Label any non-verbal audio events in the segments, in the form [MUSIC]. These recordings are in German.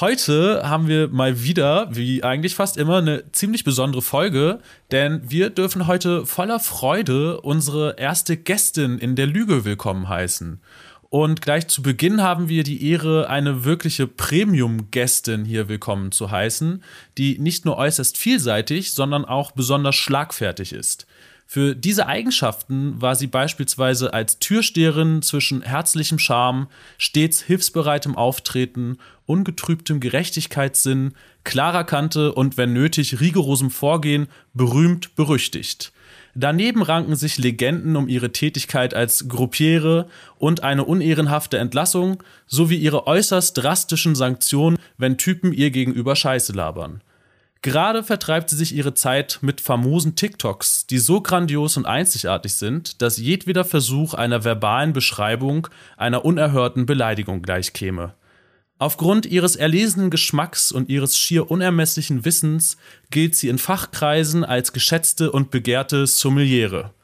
Heute haben wir mal wieder, wie eigentlich fast immer, eine ziemlich besondere Folge, denn wir dürfen heute voller Freude unsere erste Gästin in der Lüge willkommen heißen. Und gleich zu Beginn haben wir die Ehre, eine wirkliche Premium-Gästin hier willkommen zu heißen, die nicht nur äußerst vielseitig, sondern auch besonders schlagfertig ist. Für diese Eigenschaften war sie beispielsweise als Türsteherin zwischen herzlichem Charme, stets hilfsbereitem Auftreten, ungetrübtem Gerechtigkeitssinn, klarer Kante und wenn nötig rigorosem Vorgehen berühmt berüchtigt. Daneben ranken sich Legenden um ihre Tätigkeit als Gruppiere und eine unehrenhafte Entlassung sowie ihre äußerst drastischen Sanktionen, wenn Typen ihr gegenüber Scheiße labern. Gerade vertreibt sie sich ihre Zeit mit famosen TikToks, die so grandios und einzigartig sind, dass jedweder Versuch einer verbalen Beschreibung einer unerhörten Beleidigung gleichkäme. Aufgrund ihres erlesenen Geschmacks und ihres schier unermesslichen Wissens gilt sie in Fachkreisen als geschätzte und begehrte Sommeliere.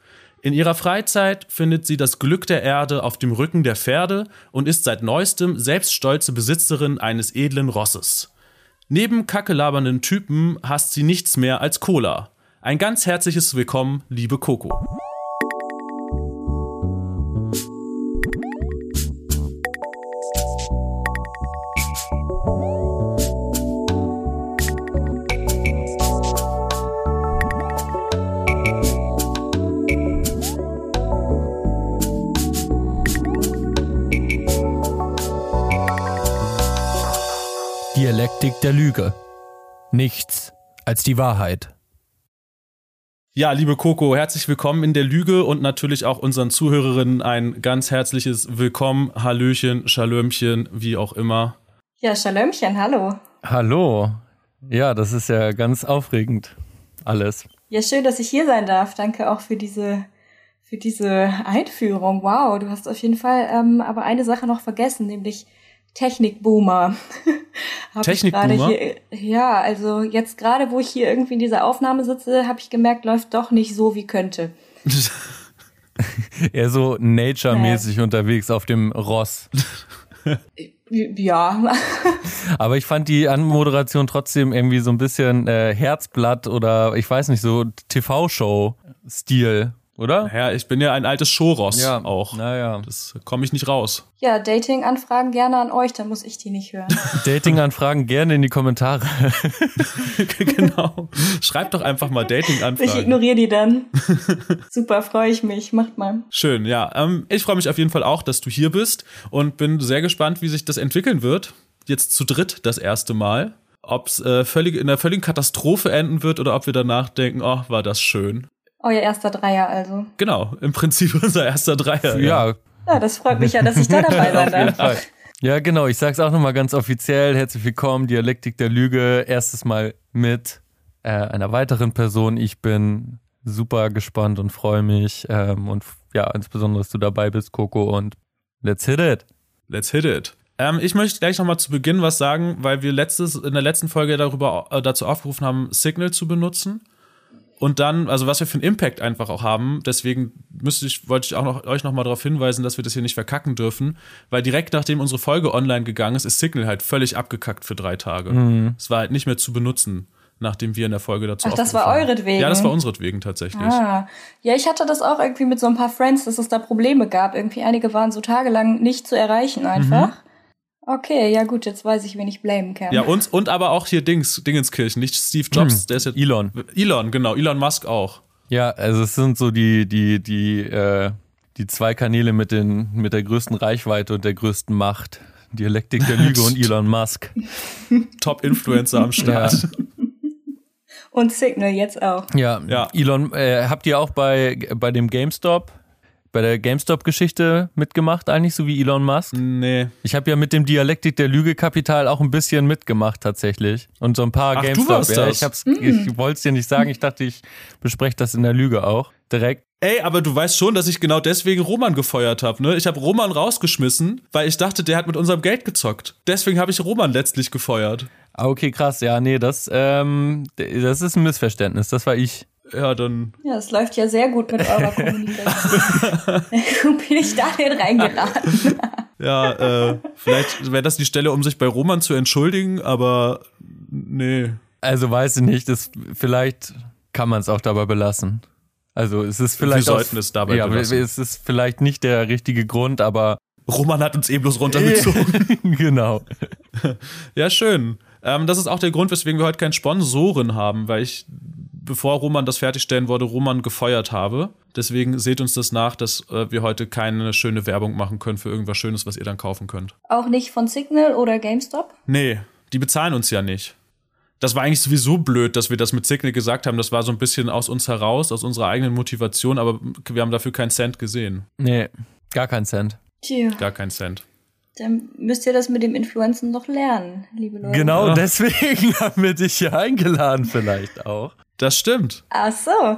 In ihrer Freizeit findet sie das Glück der Erde auf dem Rücken der Pferde und ist seit neuestem selbst stolze Besitzerin eines edlen Rosses. Neben kackelabernden Typen hasst sie nichts mehr als Cola. Ein ganz herzliches Willkommen, liebe Coco. Dialektik der Lüge. Nichts als die Wahrheit. Ja, liebe Coco, herzlich willkommen in der Lüge und natürlich auch unseren Zuhörerinnen ein ganz herzliches Willkommen, Hallöchen, Schalömchen, wie auch immer. Ja, Schalömchen, hallo. Hallo. Ja, das ist ja ganz aufregend. Alles. Ja, schön, dass ich hier sein darf. Danke auch für diese, für diese Einführung. Wow, du hast auf jeden Fall ähm, aber eine Sache noch vergessen, nämlich Technikboomer. [LAUGHS] Technikboomer? Ja, also jetzt gerade, wo ich hier irgendwie in dieser Aufnahme sitze, habe ich gemerkt, läuft doch nicht so, wie könnte. [LAUGHS] Eher so nature-mäßig ja. unterwegs auf dem Ross. [LAUGHS] Ja. Aber ich fand die Anmoderation trotzdem irgendwie so ein bisschen äh, Herzblatt oder ich weiß nicht, so TV-Show-Stil oder? Ja, ich bin ja ein altes Showross ja. auch. Naja. Das komme ich nicht raus. Ja, Dating-Anfragen gerne an euch, dann muss ich die nicht hören. [LAUGHS] Dating-Anfragen gerne in die Kommentare. [LAUGHS] genau. Schreibt doch einfach mal Dating-Anfragen. Ich ignoriere die dann. [LAUGHS] Super, freue ich mich. Macht mal. Schön, ja. Ähm, ich freue mich auf jeden Fall auch, dass du hier bist und bin sehr gespannt, wie sich das entwickeln wird. Jetzt zu dritt das erste Mal ob es äh, völlig, in einer völligen Katastrophe enden wird oder ob wir danach denken, oh, war das schön. Euer erster Dreier also. Genau, im Prinzip [LAUGHS] unser erster Dreier. Ja. Ja, das freut mich ja, dass ich da dabei [LAUGHS] sein darf. Ja, genau. Ich sag's auch nochmal ganz offiziell. Herzlich willkommen, Dialektik der Lüge. Erstes Mal mit äh, einer weiteren Person. Ich bin super gespannt und freue mich. Ähm, und ja, insbesondere, dass du dabei bist, Coco. Und let's hit it. Let's hit it. Ähm, ich möchte gleich nochmal zu Beginn was sagen, weil wir letztes, in der letzten Folge darüber, äh, dazu aufgerufen haben, Signal zu benutzen und dann, also was wir für einen Impact einfach auch haben, deswegen müsste ich, wollte ich auch noch, euch nochmal darauf hinweisen, dass wir das hier nicht verkacken dürfen, weil direkt nachdem unsere Folge online gegangen ist, ist Signal halt völlig abgekackt für drei Tage. Mhm. Es war halt nicht mehr zu benutzen, nachdem wir in der Folge dazu Ach, das war euretwegen? Ja, das war unseretwegen tatsächlich. Ah. Ja, ich hatte das auch irgendwie mit so ein paar Friends, dass es da Probleme gab. Irgendwie einige waren so tagelang nicht zu erreichen einfach. Mhm. Okay, ja gut, jetzt weiß ich, wen ich blamen kann. Ja, und, und aber auch hier Dings, Dingenskirchen, nicht Steve Jobs, hm. der ist jetzt. Elon. Elon, genau, Elon Musk auch. Ja, also es sind so die, die, die, äh, die zwei Kanäle mit, den, mit der größten Reichweite und der größten Macht. Dialektik der Lüge und Elon Musk. [LAUGHS] Top-Influencer am Start. Ja. Und Signal jetzt auch. Ja, ja. Elon, äh, habt ihr auch bei, bei dem GameStop bei der GameStop-Geschichte mitgemacht, eigentlich, so wie Elon Musk? Nee. Ich habe ja mit dem Dialektik der Lüge-Kapital auch ein bisschen mitgemacht, tatsächlich. Und so ein paar Ach, GameStop. Du warst ja, das. ich, hab's, mm. ich wollte es dir nicht sagen. Ich dachte, ich bespreche das in der Lüge auch. Direkt. Ey, aber du weißt schon, dass ich genau deswegen Roman gefeuert habe, ne? Ich habe Roman rausgeschmissen, weil ich dachte, der hat mit unserem Geld gezockt. Deswegen habe ich Roman letztlich gefeuert. Ah, okay, krass. Ja, nee, das, ähm, das ist ein Missverständnis. Das war ich. Ja, dann. Ja, es läuft ja sehr gut mit eurer Kommunikation. [LAUGHS] Bin ich da denn reingeraten? [LAUGHS] Ja, äh, vielleicht wäre das die Stelle, um sich bei Roman zu entschuldigen, aber nee. Also weiß ich nicht, das, vielleicht kann man es auch dabei belassen. Also es ist vielleicht. Wir sollten es dabei ja, belassen. Es ist vielleicht nicht der richtige Grund, aber. Roman hat uns eh bloß runtergezogen. [LAUGHS] genau. Ja, schön. Ähm, das ist auch der Grund, weswegen wir heute keinen Sponsoren haben, weil ich, bevor Roman das fertigstellen wollte, Roman gefeuert habe. Deswegen seht uns das nach, dass äh, wir heute keine schöne Werbung machen können für irgendwas Schönes, was ihr dann kaufen könnt. Auch nicht von Signal oder GameStop? Nee, die bezahlen uns ja nicht. Das war eigentlich sowieso blöd, dass wir das mit Signal gesagt haben. Das war so ein bisschen aus uns heraus, aus unserer eigenen Motivation, aber wir haben dafür keinen Cent gesehen. Nee, gar keinen Cent. Tja, Gar keinen Cent. dann müsst ihr das mit dem Influenzen noch lernen, liebe Leute. Genau deswegen [LAUGHS] haben wir dich hier eingeladen, vielleicht auch. Das stimmt. Ach so.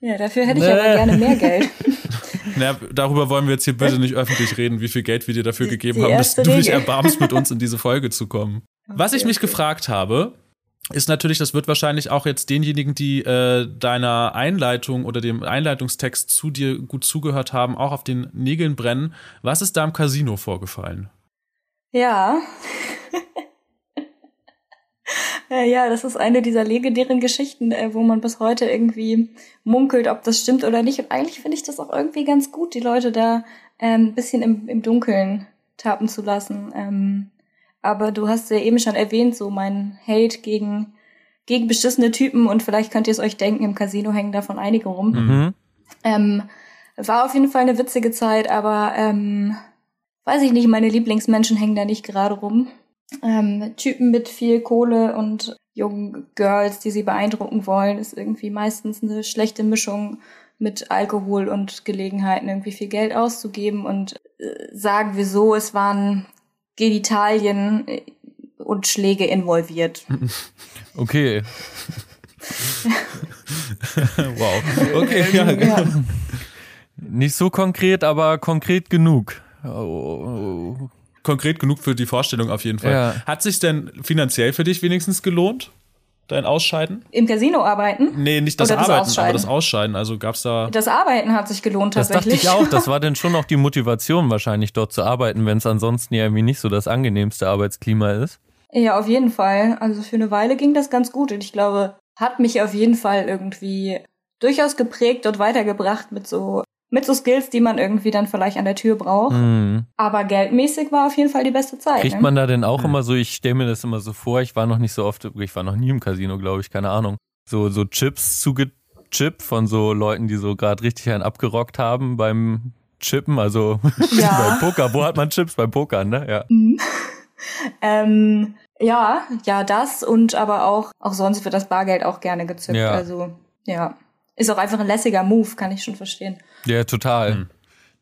Ja, dafür hätte ich Nee. aber gerne mehr Geld. [LAUGHS] Na, darüber wollen wir jetzt hier bitte nicht öffentlich reden, wie viel Geld wir dir dafür Die- gegeben die haben, dass du dich erbarmst, mit uns in diese [LAUGHS] Folge zu kommen. Was ich Okay, mich okay. gefragt habe, ist natürlich, das wird wahrscheinlich auch jetzt denjenigen, die äh, deiner Einleitung oder dem Einleitungstext zu dir gut zugehört haben, auch auf den Nägeln brennen. Was ist da im Casino vorgefallen? Ja. Äh, Ja, das ist eine dieser legendären Geschichten, äh, wo man bis heute irgendwie munkelt, ob das stimmt oder nicht. Und eigentlich finde ich das auch irgendwie ganz gut, die Leute da ähm, ein bisschen im, im Dunkeln tappen zu lassen. Ähm, aber du hast ja eben schon erwähnt, so mein Hate gegen, gegen beschissene Typen und vielleicht könnt ihr es euch denken, im Casino hängen davon einige rum. Mhm. Ähm, war auf jeden Fall eine witzige Zeit, aber ähm, weiß ich nicht, meine Lieblingsmenschen hängen da nicht gerade rum. Ähm, Typen mit viel Kohle und jungen Girls, die sie beeindrucken wollen, ist irgendwie meistens eine schlechte Mischung mit Alkohol und Gelegenheiten, irgendwie viel Geld auszugeben. Und äh, sagen wir so, es waren Genitalien äh, und Schläge involviert. [LAUGHS] Okay. [LAUGHS] wow. Okay, [LAUGHS] ja. Ja. Nicht so konkret, aber konkret genug. Oh, Konkret genug für die Vorstellung auf jeden Fall. Ja. Hat sich denn finanziell für dich wenigstens gelohnt, dein Ausscheiden? Im Casino arbeiten? Nee, nicht das Oder das Arbeiten, aber Ausscheiden. das Ausscheiden. Also gab's da. Das Arbeiten hat sich gelohnt Das dachte tatsächlich. ich auch. Das [LAUGHS] war denn schon auch die Motivation, wahrscheinlich dort zu arbeiten, wenn es ansonsten ja irgendwie nicht so das angenehmste Arbeitsklima ist. Ja, auf jeden Fall. Also für eine Weile ging das ganz gut und ich glaube, hat mich auf jeden Fall irgendwie durchaus geprägt und weitergebracht mit so mit so Skills, die man irgendwie dann vielleicht an der Tür braucht. Mhm. Aber geldmäßig war auf jeden Fall die beste Zeit. Kriegt ne? man da denn auch Mhm. immer so, ich stelle mir das immer so vor, ich war noch nicht so oft, ich war noch nie im Casino, glaube ich, keine Ahnung. So, so Chips zugechippt von so Leuten, die so gerade richtig einen abgerockt haben beim Chippen, also [LAUGHS] Ja. beim Poker. Wo hat man Chips? Beim Poker, ne? Ja. Mhm. [LAUGHS] ähm, ja, ja, das und aber auch, auch sonst wird das Bargeld auch gerne gezückt. Ja. Also, ja. Ist auch einfach ein lässiger Move, kann ich schon verstehen. Ja, total. Mhm.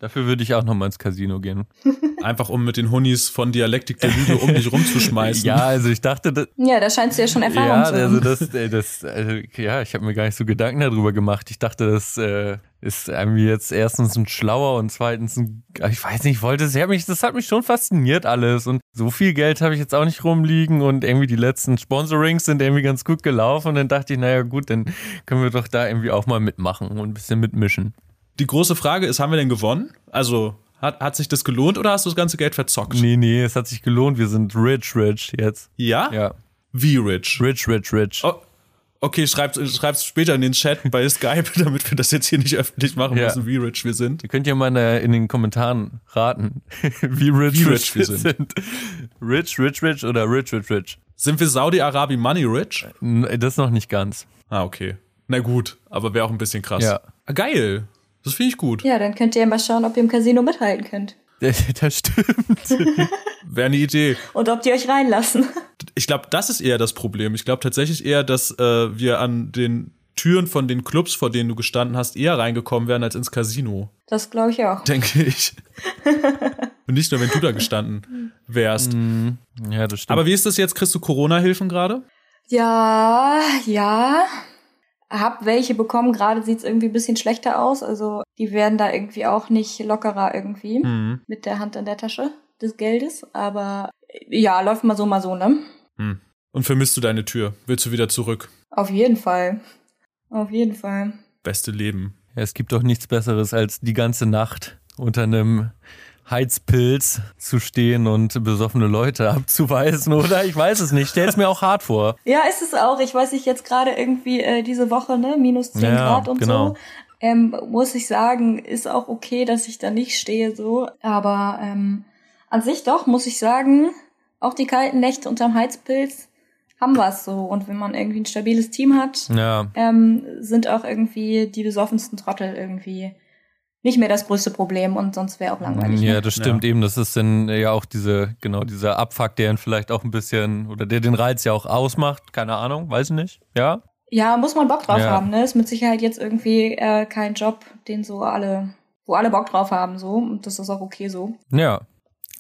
Dafür würde ich auch noch mal ins Casino gehen. [LAUGHS] Einfach um mit den Hunnis von Dialektik der Lüge um dich rumzuschmeißen. Ja, also ich dachte, das, Ja, da scheinst du ja schon Erfahrung ja, zu also haben. das, äh, das, also, ja, ich habe mir gar nicht so Gedanken darüber gemacht. Ich dachte, das äh, ist irgendwie jetzt erstens ein schlauer und zweitens ein, ich weiß nicht, ich wollte es, mich, das hat mich schon fasziniert alles und so viel Geld habe ich jetzt auch nicht rumliegen und irgendwie die letzten Sponsorings sind irgendwie ganz gut gelaufen und dann dachte ich, naja gut, dann können wir doch da irgendwie auch mal mitmachen und ein bisschen mitmischen. Die große Frage ist, haben wir denn gewonnen? Also, hat, hat sich das gelohnt oder hast du das ganze Geld verzockt? Nee, nee, es hat sich gelohnt, wir sind rich, rich jetzt. Ja? Ja, Wie rich? rich, rich, rich. Oh, okay, schreibt schreib's später in den Chat bei [LAUGHS] Skype, damit wir das jetzt hier nicht öffentlich machen Ja. müssen, wie rich wir sind. Ihr könnt ja mal in, den Kommentaren raten, [LAUGHS] wie rich, Wie rich rich wir sind. Rich, rich, rich oder rich, rich, rich? Sind wir Saudi-Arabi money rich? Das noch nicht ganz. Ah, okay. Na gut, aber wäre auch ein bisschen krass. Ja. Geil. Das finde ich gut. Ja, dann könnt ihr ja mal schauen, ob ihr im Casino mithalten könnt. [LAUGHS] Das stimmt. [LAUGHS] Wäre eine Idee. Und ob die euch reinlassen. [LAUGHS] Ich glaube, das ist eher das Problem. Ich glaube tatsächlich eher, dass äh, wir an den Türen von den Clubs, vor denen du gestanden hast, eher reingekommen wären als ins Casino. Das glaube ich auch. Denke ich. Und nicht nur, wenn du da gestanden wärst. Mhm. Ja, das stimmt. Aber wie ist das jetzt? Kriegst du Corona-Hilfen gerade? Ja, ja. Hab welche bekommen. Gerade sieht's irgendwie ein bisschen schlechter aus. Also die werden da irgendwie auch nicht lockerer irgendwie Hm. mit der Hand in der Tasche des Geldes. Aber ja, läuft mal so, mal so, ne? Hm. Und vermisst du deine Tür? Willst du wieder zurück? Auf jeden Fall. Auf jeden Fall. Beste Leben. ja, es gibt doch nichts Besseres als die ganze Nacht unter einem Heizpilz zu stehen und besoffene Leute abzuweisen, oder? Ich weiß es nicht. Stell's mir auch hart vor. Ja, ist es auch. Ich weiß nicht, jetzt gerade irgendwie äh, diese Woche, ne, minus 10 ja, Grad und genau. so. Ähm, muss ich sagen, ist auch okay, dass ich da nicht stehe so. Aber ähm, an sich doch, muss ich sagen, auch die kalten Nächte unterm Heizpilz haben was so. Und wenn man irgendwie ein stabiles Team hat, ja. ähm, sind auch irgendwie die besoffensten Trottel irgendwie nicht mehr das größte Problem und sonst wäre auch langweilig. Ja, ne? das stimmt ja. eben. Das ist dann ja auch diese, genau, dieser Abfuck, der ihn vielleicht auch ein bisschen, oder der den Reiz ja auch ausmacht. Keine Ahnung, weiß ich nicht. Ja? Ja, muss man Bock drauf ja. haben, ne? Ist mit Sicherheit jetzt irgendwie äh, kein Job, den so alle, wo alle Bock drauf haben, so. Und das ist auch okay so. Ja.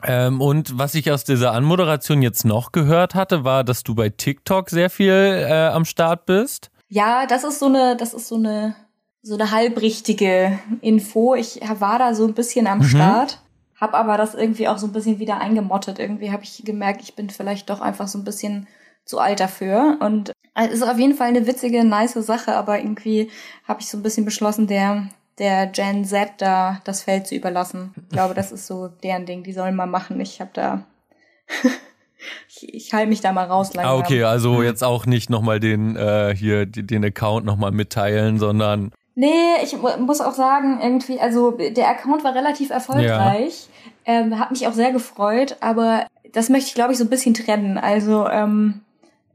Ähm, und was ich aus dieser Anmoderation jetzt noch gehört hatte, war, dass du bei TikTok sehr viel äh, am Start bist. Ja, das ist so eine, das ist so eine so eine halbrichtige Info. Ich war da so ein bisschen am mhm. Start, habe aber das irgendwie auch so ein bisschen wieder eingemottet. Irgendwie habe ich gemerkt, ich bin vielleicht doch einfach so ein bisschen zu alt dafür. Und es ist auf jeden Fall eine witzige, nice Sache, aber irgendwie habe ich so ein bisschen beschlossen, der der Gen Z da das Feld zu überlassen. Ich glaube, das ist so deren Ding. Die sollen mal machen. Ich habe da [LAUGHS] ich, ich halte mich da mal raus langsam. Ah, okay, also jetzt auch nicht nochmal den äh, hier den Account nochmal mitteilen, sondern Nee, ich muss auch sagen, irgendwie, also der Account war relativ erfolgreich, ja. ähm, hat mich auch sehr gefreut, aber das möchte ich, glaube ich, so ein bisschen trennen. Also, ähm,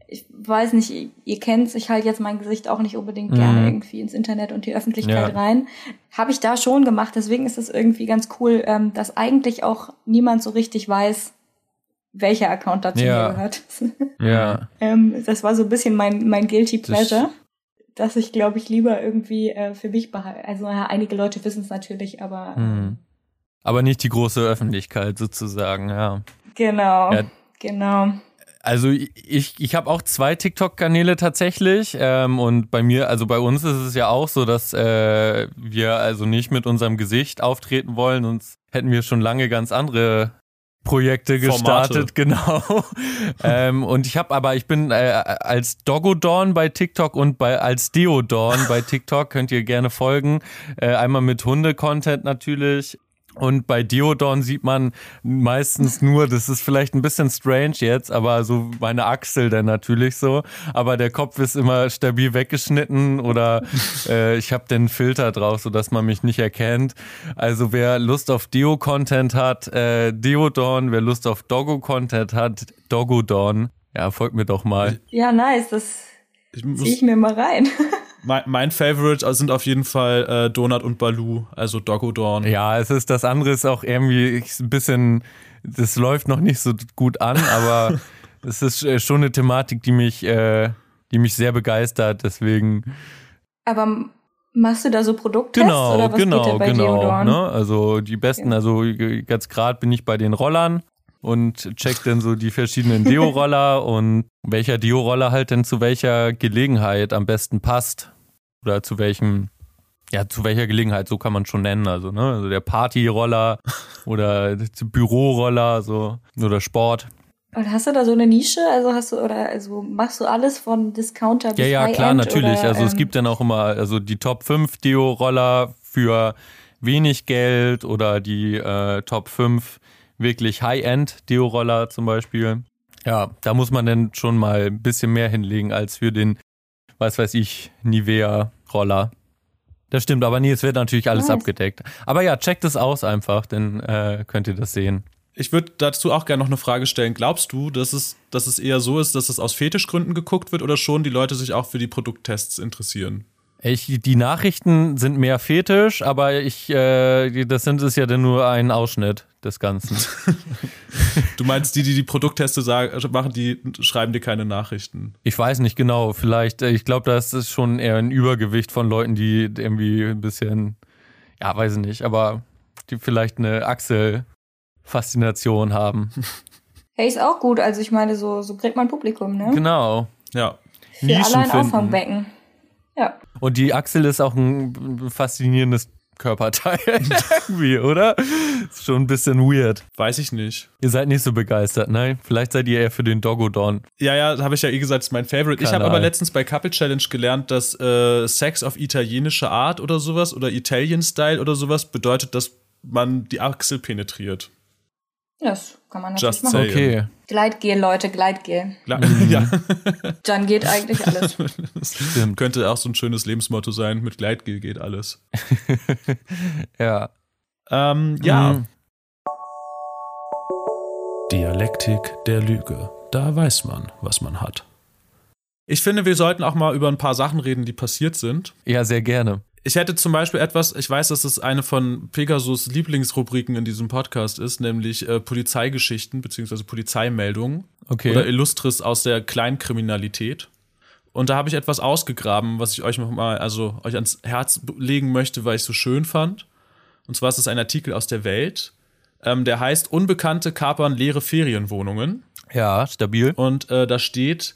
ich weiß nicht, ihr kennt's, ich halte jetzt mein Gesicht auch nicht unbedingt mhm. gerne irgendwie ins Internet und die Öffentlichkeit ja. rein. Habe ich da schon gemacht, deswegen ist es irgendwie ganz cool, ähm, dass eigentlich auch niemand so richtig weiß, welcher Account dazu ja. gehört. [LAUGHS] ja. ähm, das war so ein bisschen mein, mein Guilty Pleasure. Das dass ich, glaube ich, lieber irgendwie äh, für mich behalte. Also ja, einige Leute wissen es natürlich, aber. Hm. Aber nicht die große Öffentlichkeit sozusagen, ja. Genau, ja. genau. Also ich, ich habe auch zwei TikTok-Kanäle tatsächlich ähm, und bei mir, also bei uns ist es ja auch so, dass äh, wir also nicht mit unserem Gesicht auftreten wollen, sonst hätten wir schon lange ganz andere Projekte gestartet, Formate. [LAUGHS] genau. ähm, und ich habe aber, ich bin äh, als Doggodorn bei TikTok und bei als Deodorn bei TikTok könnt ihr gerne folgen. Äh, einmal mit Hunde-Content natürlich und bei Diodon sieht man meistens nur, das ist vielleicht ein bisschen strange jetzt, aber so meine Achsel dann natürlich so. Aber der Kopf ist immer stabil weggeschnitten oder [LAUGHS] äh, ich habe den Filter drauf, sodass man mich nicht erkennt. Also wer Lust auf Deo-Content hat, äh, Deodon, wer Lust auf Doggo-Content hat, Doggodon. Ja, folgt mir doch mal. Ja, nice, das ziehe ich mir mal rein. [LAUGHS] mein, mein Favorite sind auf jeden Fall äh, Donut und Baloo, also Doggo Dawn. Ja, es ist das andere ist auch irgendwie ein bisschen, das läuft noch nicht so gut an, aber [LAUGHS] es ist äh, schon eine Thematik, die mich, äh, die mich sehr begeistert. Deswegen. Aber machst du da so Produkttests genau, oder was genau, geht bei genau. Ne? Also die besten, also ganz gerade bin ich bei den Rollern und check dann so die verschiedenen Deo-Roller [LAUGHS] und welcher Deo-Roller halt denn zu welcher Gelegenheit am besten passt oder zu welchem, ja, zu welcher Gelegenheit, so kann man schon nennen. Also, ne, also der Partyroller [LAUGHS] oder Büroroller, so, oder Sport. Und hast du da so eine Nische? Also hast du, oder also machst du alles von Discounter bis Ja, ja, klar, natürlich. Oder, also es ähm, gibt dann auch immer, also die Top 5 Deo-Roller für wenig Geld oder die äh, Top 5 wirklich High-End Deo-Roller zum Beispiel. Ja, da muss man dann schon mal ein bisschen mehr hinlegen als für den was weiß ich, Nivea-Roller. Das stimmt, aber nee, es wird natürlich alles nice. abgedeckt. Aber ja, checkt es aus einfach, dann äh, könnt ihr das sehen. Ich würde dazu auch gerne noch eine Frage stellen. Glaubst du, dass es, dass es eher so ist, dass es aus Fetischgründen geguckt wird oder schon die Leute sich auch für die Produkttests interessieren? Ich, die Nachrichten sind mehr fetisch, aber ich, äh, das sind es ja dann nur ein Ausschnitt des Ganzen. [LAUGHS] du meinst, die, die die Produktteste sagen, machen, die schreiben dir keine Nachrichten? Ich weiß nicht genau. Vielleicht, äh, ich glaube, das ist schon eher ein Übergewicht von Leuten, die irgendwie ein bisschen, ja, weiß ich nicht, aber die vielleicht eine Achselfaszination haben. [LAUGHS] Hey, ist auch gut. Also ich meine, so, so kriegt man Publikum, ne? Genau. Ja. Für Nischen alle ein Auffangbecken. Ja. Und die Achsel ist auch ein faszinierendes Körperteil [LAUGHS] irgendwie, oder? Ist schon ein bisschen weird. Weiß ich nicht. Ihr seid nicht so begeistert, nein? Vielleicht seid ihr eher für den Doggodon. Ja, ja, habe ich ja eh gesagt, ist mein Favorite. Kanal. Ich habe aber letztens bei Couple Challenge gelernt, dass äh, Sex auf italienische Art oder sowas oder Italian Style oder sowas bedeutet, dass man die Achsel penetriert. Das kann man natürlich Just machen. say. Okay. Gleitgel, Leute, Gleitgel. Klar, Mhm. [LAUGHS] ja. Dann geht eigentlich alles. [LAUGHS] Das Stimmt. könnte auch so ein schönes Lebensmotto sein. Mit Gleitgel geht alles. [LAUGHS] Ja. Ähm, ja. Mhm. Dialektik der Lüge. Da weiß man, was man hat. Ich finde, wir sollten auch mal über ein paar Sachen reden, die passiert sind. Ja, sehr gerne. Ich hätte zum Beispiel etwas, ich weiß, dass es eine von Pegasus Lieblingsrubriken in diesem Podcast ist, nämlich äh, Polizeigeschichten bzw. Polizeimeldungen Okay. oder Illustres aus der Kleinkriminalität. Und da habe ich etwas ausgegraben, was ich euch noch mal, also euch ans Herz legen möchte, weil ich es so schön fand. Und zwar ist es ein Artikel aus der Welt, ähm, der heißt Unbekannte kapern leere Ferienwohnungen. ja, stabil. Und äh, da steht,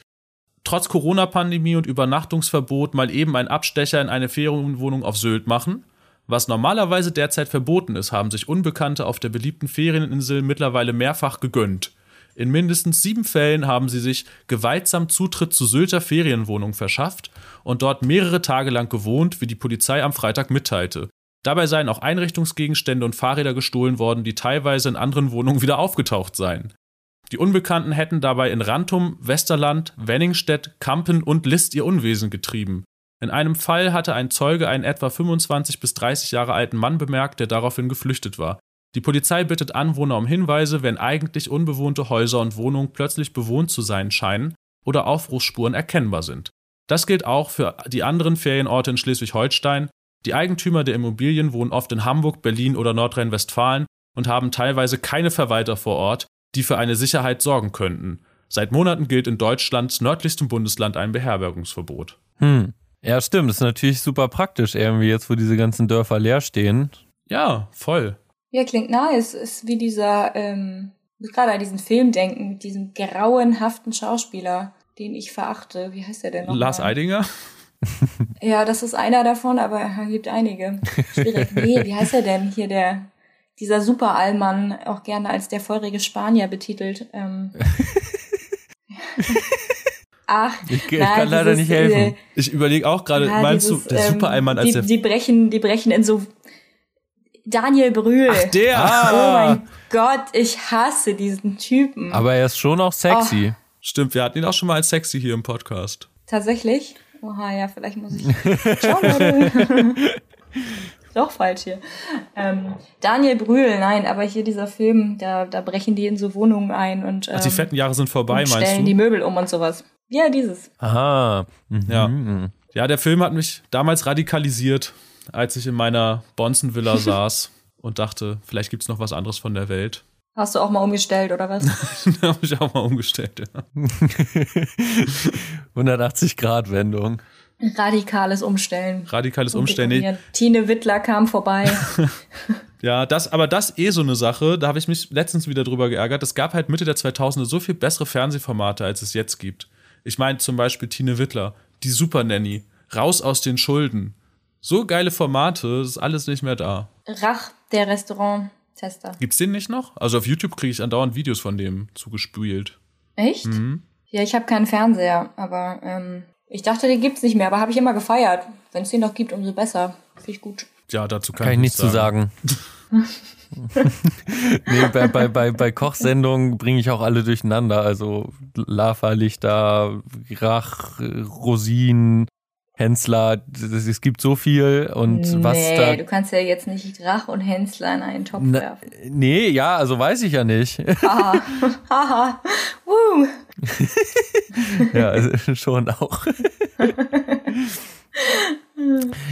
trotz Corona-Pandemie und Übernachtungsverbot mal eben ein Abstecher in eine Ferienwohnung auf Sylt machen. Was normalerweise derzeit verboten ist, haben sich Unbekannte auf der beliebten Ferieninsel mittlerweile mehrfach gegönnt. In mindestens sieben Fällen haben sie sich gewaltsam Zutritt zu Sylter Ferienwohnungen verschafft und dort mehrere Tage lang gewohnt, wie die Polizei am Freitag mitteilte. Dabei seien auch Einrichtungsgegenstände und Fahrräder gestohlen worden, die teilweise in anderen Wohnungen wieder aufgetaucht seien. Die Unbekannten hätten dabei in Rantum, Westerland, Wenningstedt, Kampen und List ihr Unwesen getrieben. In einem Fall hatte ein Zeuge einen etwa 25 bis 30 Jahre alten Mann bemerkt, der daraufhin geflüchtet war. Die Polizei bittet Anwohner um Hinweise, wenn eigentlich unbewohnte Häuser und Wohnungen plötzlich bewohnt zu sein scheinen oder Aufbruchsspuren erkennbar sind. Das gilt auch für die anderen Ferienorte in Schleswig-Holstein. Die Eigentümer der Immobilien wohnen oft in Hamburg, Berlin oder Nordrhein-Westfalen und haben teilweise keine Verwalter vor Ort, die für eine Sicherheit sorgen könnten. Seit Monaten gilt in Deutschlands nördlichstem Bundesland ein Beherbergungsverbot. Hm. Ja, stimmt. Das ist natürlich super praktisch, irgendwie jetzt, wo diese ganzen Dörfer leer stehen. Ja, voll. Ja, klingt nice. Ist wie dieser, ähm, ich muss gerade an diesen Film denken, mit diesem grauenhaften Schauspieler, den ich verachte. Wie heißt der denn noch? Lars mal? Eidinger? Ja, das ist einer davon, aber es gibt einige. Schwierig. Nee, wie heißt er denn? Hier der, dieser Superallmann, auch gerne als der feurige Spanier betitelt. Ähm. [LAUGHS] Ach, Ich, ich nein, kann leider dieses, nicht helfen. äh, Ich überlege auch gerade, ja, meinst dieses, du, der ähm, Superallmann als die, der. die brechen, die brechen in so Daniel Brühl. Ach, der! Oh Ah, mein Gott, ich hasse diesen Typen. aber er ist schon auch sexy. Stimmt, wir hatten ihn auch schon mal als sexy hier im Podcast. Tatsächlich? Oha, ja, vielleicht muss ich. [LAUGHS] Ciao, [LAUGHS] [LAUGHS] Doch falsch hier. Ähm, Daniel Brühl, nein, aber hier dieser Film, da, da brechen die in so Wohnungen ein und, ähm, Ach, die fetten Jahre sind vorbei, meinst stellen du? die Möbel um und sowas. Ja, dieses. Aha. Mhm. Ja. Ja, der Film hat mich damals radikalisiert, als ich in meiner Bonzen-Villa [LAUGHS] saß und dachte, vielleicht gibt's noch was anderes von der Welt. Hast du auch mal umgestellt, oder was? [LAUGHS] da habe ich auch mal umgestellt. Ja. 180 Grad Wendung. Radikales Umstellen. Radikales Umstellen. Nee. Tine Wittler kam vorbei. [LAUGHS] Ja, das, aber das eh so eine Sache, da habe ich mich letztens wieder drüber geärgert. Es gab halt Mitte der 2000er so viel bessere Fernsehformate, als es jetzt gibt. Ich meine zum Beispiel Tine Wittler, die Super Nanny, Raus aus den Schulden. So geile Formate, ist alles nicht mehr da. Rach, der Restaurant-Tester. Gibt's den nicht noch? Also auf YouTube kriege ich andauernd Videos von dem zugespült. Echt? Mhm. Ja, ich habe keinen Fernseher, aber ähm, ich dachte, den gibt's nicht mehr, aber habe ich immer gefeiert. Wenn es den noch gibt, umso besser. Finde ich gut. Ja, dazu kann, Kann ich nichts zu sagen. [LAUGHS] nee, bei, bei, bei, bei Kochsendungen bringe ich auch alle durcheinander. Also Lava-Lichter, Rach, Rosinen, Hensler. Es gibt so viel und was nee, da. du kannst ja jetzt nicht Rach und Hensler in einen Topf Na, werfen. nee, ja, also weiß ich ja nicht. Haha. [LAUGHS] Haha. [LAUGHS] Ja, also [LAUGHS] schon auch.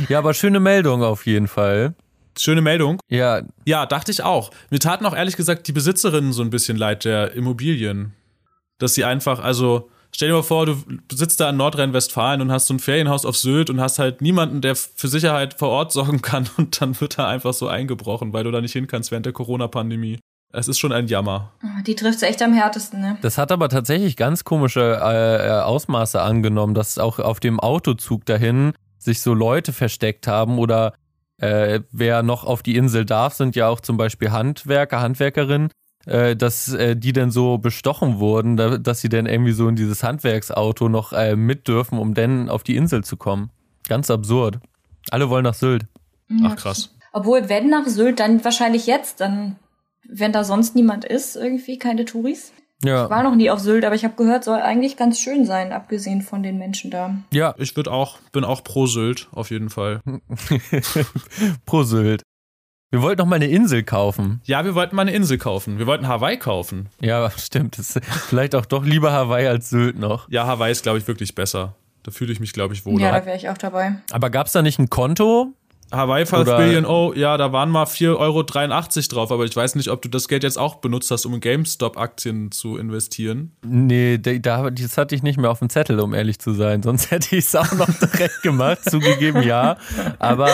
ja, aber schöne Meldung auf jeden Fall. Schöne Meldung. Ja, Ja, dachte ich auch. Mir taten auch ehrlich gesagt die Besitzerinnen so ein bisschen leid der Immobilien. Dass sie einfach, also, stell dir mal vor, du sitzt da in Nordrhein-Westfalen und hast so ein Ferienhaus auf Sylt und hast halt niemanden, der für Sicherheit vor Ort sorgen kann [LAUGHS] und dann wird da einfach so eingebrochen, weil du da nicht hin kannst während der Corona-Pandemie. Es ist schon ein Jammer. Oh, Die trifft's echt am härtesten, ne? Das hat aber tatsächlich ganz komische äh, äh, Ausmaße angenommen, dass auch auf dem Autozug dahin sich so Leute versteckt haben oder äh, wer noch auf die Insel darf, sind ja auch zum Beispiel Handwerker, Handwerkerinnen, äh, dass äh, die dann so bestochen wurden, da, dass sie dann irgendwie so in dieses Handwerksauto noch äh, mit dürfen, um dann auf die Insel zu kommen. Ganz absurd. Alle wollen nach Sylt. Ach krass. Obwohl, wenn nach Sylt, dann wahrscheinlich jetzt, dann, wenn da sonst niemand ist, irgendwie keine Touris. Ja. Ich war noch nie auf Sylt, aber ich habe gehört, soll eigentlich ganz schön sein, abgesehen von den Menschen da. Ja, Ich würde auch, bin auch pro Sylt, auf jeden Fall. [LAUGHS] pro Sylt. Wir wollten noch mal eine Insel kaufen. Ja, wir wollten mal eine Insel kaufen. Wir wollten Hawaii kaufen. Ja, [LAUGHS] stimmt. Das ist vielleicht auch doch lieber Hawaii als Sylt noch. Ja, Hawaii ist, glaube ich, wirklich besser. Da fühle ich mich, glaube ich, wohler. Ja, da wäre ich auch dabei. Aber gab's da nicht ein Konto? Hawaii 5 Oder- Billion, oh, ja, da waren mal 4,83 Euro drauf, aber ich weiß nicht, ob du das Geld jetzt auch benutzt hast, um in GameStop-Aktien zu investieren. Nee, da, da, das hatte ich nicht mehr auf dem Zettel, um ehrlich zu sein. Sonst [LAUGHS] hätte ich es auch noch direkt gemacht, zugegeben ja. Aber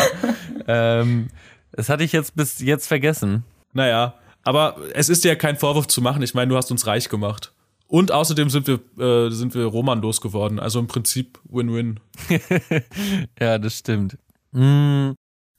ähm, das hatte ich jetzt bis jetzt vergessen. Naja, aber es ist dir ja kein Vorwurf zu machen. Ich meine, du hast uns reich gemacht. Und außerdem sind wir, äh, sind wir Roman losgeworden. Also im Prinzip Win-Win. [LAUGHS] Ja, das stimmt. Mm,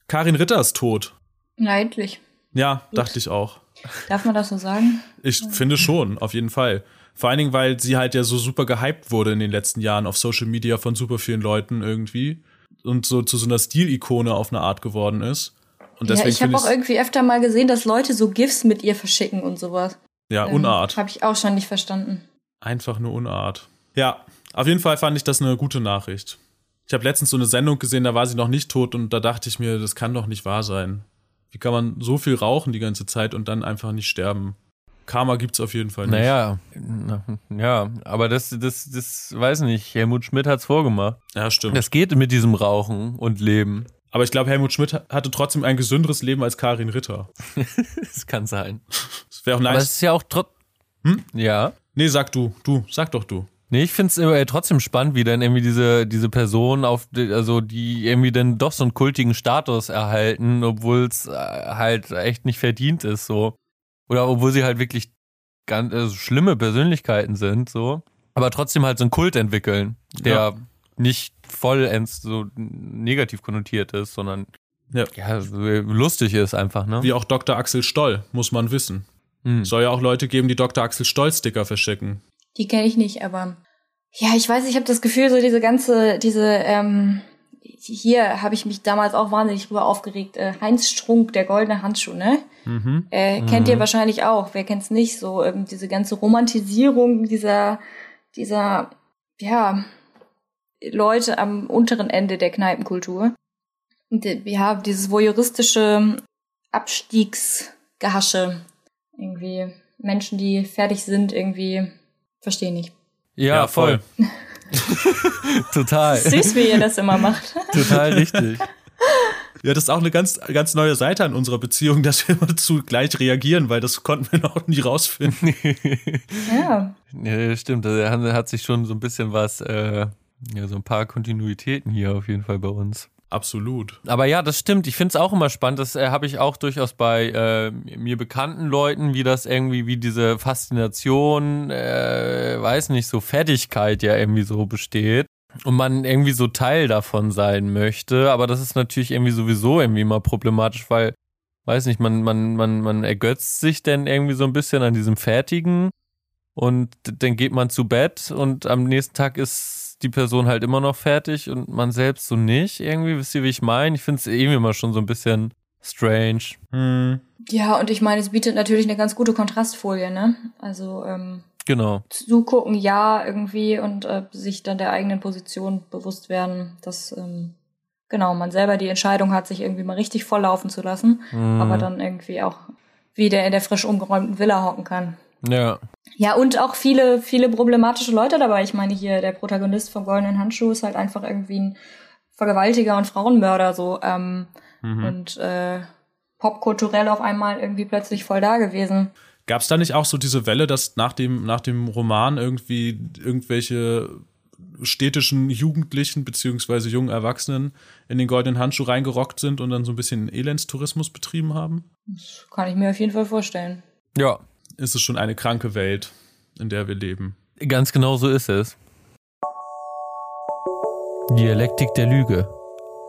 Karin Ritter ist tot. Ja, endlich. Ja, dachte ich auch. Darf man das so sagen? Ich finde schon, auf jeden Fall. Vor allen Dingen, weil sie halt ja so super gehypt wurde in den letzten Jahren auf Social Media von super vielen Leuten irgendwie. Und so zu so einer Stilikone auf eine Art geworden ist. Und Ja, deswegen ich habe auch irgendwie öfter mal gesehen, dass Leute so GIFs mit ihr verschicken und sowas. ja, Unart. Habe ich auch schon nicht verstanden. Einfach nur Unart. Ja, auf jeden Fall fand ich das eine gute Nachricht. Ich habe letztens so eine Sendung gesehen, da war sie noch nicht tot und da dachte ich mir, das kann doch nicht wahr sein. Wie kann man so viel rauchen die ganze Zeit und dann einfach nicht sterben? Karma gibt's auf jeden Fall nicht. naja, na, ja, aber das, das, das weiß nicht. Helmut Schmidt hat's vorgemacht. Ja, stimmt. Das geht mit diesem Rauchen und Leben. Aber ich glaube, Helmut Schmidt hatte trotzdem ein gesünderes Leben als Karin Ritter. [LAUGHS] Das kann sein. Das wäre auch Aber es nice. ist ja auch trotz. Hm? Ja. Nee, sag du, du, sag doch du. Nee, ich find's immer trotzdem spannend, wie dann irgendwie diese, diese Personen auf, die- also die irgendwie dann doch so einen kultigen Status erhalten, obwohl es halt echt nicht verdient ist, so. Oder obwohl sie halt wirklich ganz also schlimme Persönlichkeiten sind, so. Aber trotzdem halt so einen Kult entwickeln, der Ja. nicht vollends so negativ konnotiert ist, sondern Ja. ja, so lustig ist einfach, ne? Wie auch Dr. Axel Stoll, muss man wissen. Hm. Soll ja auch Leute geben, die Dr. Axel Stoll-Sticker verschicken. Die kenne ich nicht, aber ja, ich weiß, ich habe das Gefühl, so diese ganze, diese, ähm, hier habe ich mich damals auch wahnsinnig drüber aufgeregt. Äh, Heinz Strunk, der goldene Handschuh, ne? Mhm. Äh, kennt ihr wahrscheinlich auch. Wer kennt's nicht? So ähm, diese ganze Romantisierung dieser, dieser, ja, Leute am unteren Ende der Kneipenkultur. Und äh, ja, dieses voyeuristische Abstiegsgehasche. Irgendwie Menschen, die fertig sind, irgendwie verstehe nicht. Ja, voll. [LAUGHS] Total. [LAUGHS] Süß, wie ihr das immer macht. Total richtig. Ja, das ist auch eine ganz, ganz neue Seite an unserer Beziehung, dass wir immer zugleich reagieren, weil das konnten wir noch nie rausfinden. [LAUGHS] Ja. Ja, stimmt. Also er hat- hat sich schon so ein bisschen was, äh, ja, so ein paar Kontinuitäten hier auf jeden Fall bei uns. Absolut. Aber ja, das stimmt. Ich finde es auch immer spannend. Das äh, habe ich auch durchaus bei äh, mir bekannten Leuten, wie das irgendwie, wie diese Faszination, äh, weiß nicht, so Fertigkeit ja irgendwie so besteht. Und man irgendwie so Teil davon sein möchte. Aber das ist natürlich irgendwie sowieso irgendwie immer problematisch, weil, weiß nicht, man, man, man, man ergötzt sich dann irgendwie so ein bisschen an diesem Fertigen. Und dann geht man zu Bett und am nächsten Tag ist die Person halt immer noch fertig und man selbst so nicht irgendwie. Wisst ihr, wie ich meine? Ich finde es irgendwie immer schon so ein bisschen strange. Hm. Ja, und ich meine, es bietet natürlich eine ganz gute Kontrastfolie, ne? Also, ähm, Genau. zugucken, ja, irgendwie und äh, sich dann der eigenen Position bewusst werden, dass ähm, genau man selber die Entscheidung hat, sich irgendwie mal richtig volllaufen zu lassen, Mhm. aber dann irgendwie auch wieder in der frisch umgeräumten Villa hocken kann. Ja. Ja, und auch viele, viele problematische Leute dabei. Ich meine, hier der Protagonist vom Goldenen Handschuh ist halt einfach irgendwie ein Vergewaltiger und Frauenmörder so ähm, Mhm. und äh, popkulturell auf einmal irgendwie plötzlich voll da gewesen. Gab es da nicht auch so diese Welle, dass nach dem, nach dem Roman irgendwie irgendwelche städtischen Jugendlichen beziehungsweise jungen Erwachsenen in den goldenen Handschuh reingerockt sind und dann so ein bisschen Elendstourismus betrieben haben? Das kann ich mir auf jeden Fall vorstellen. Ja. Ist es schon eine kranke Welt, in der wir leben? Ganz genau so ist es. Dialektik der Lüge.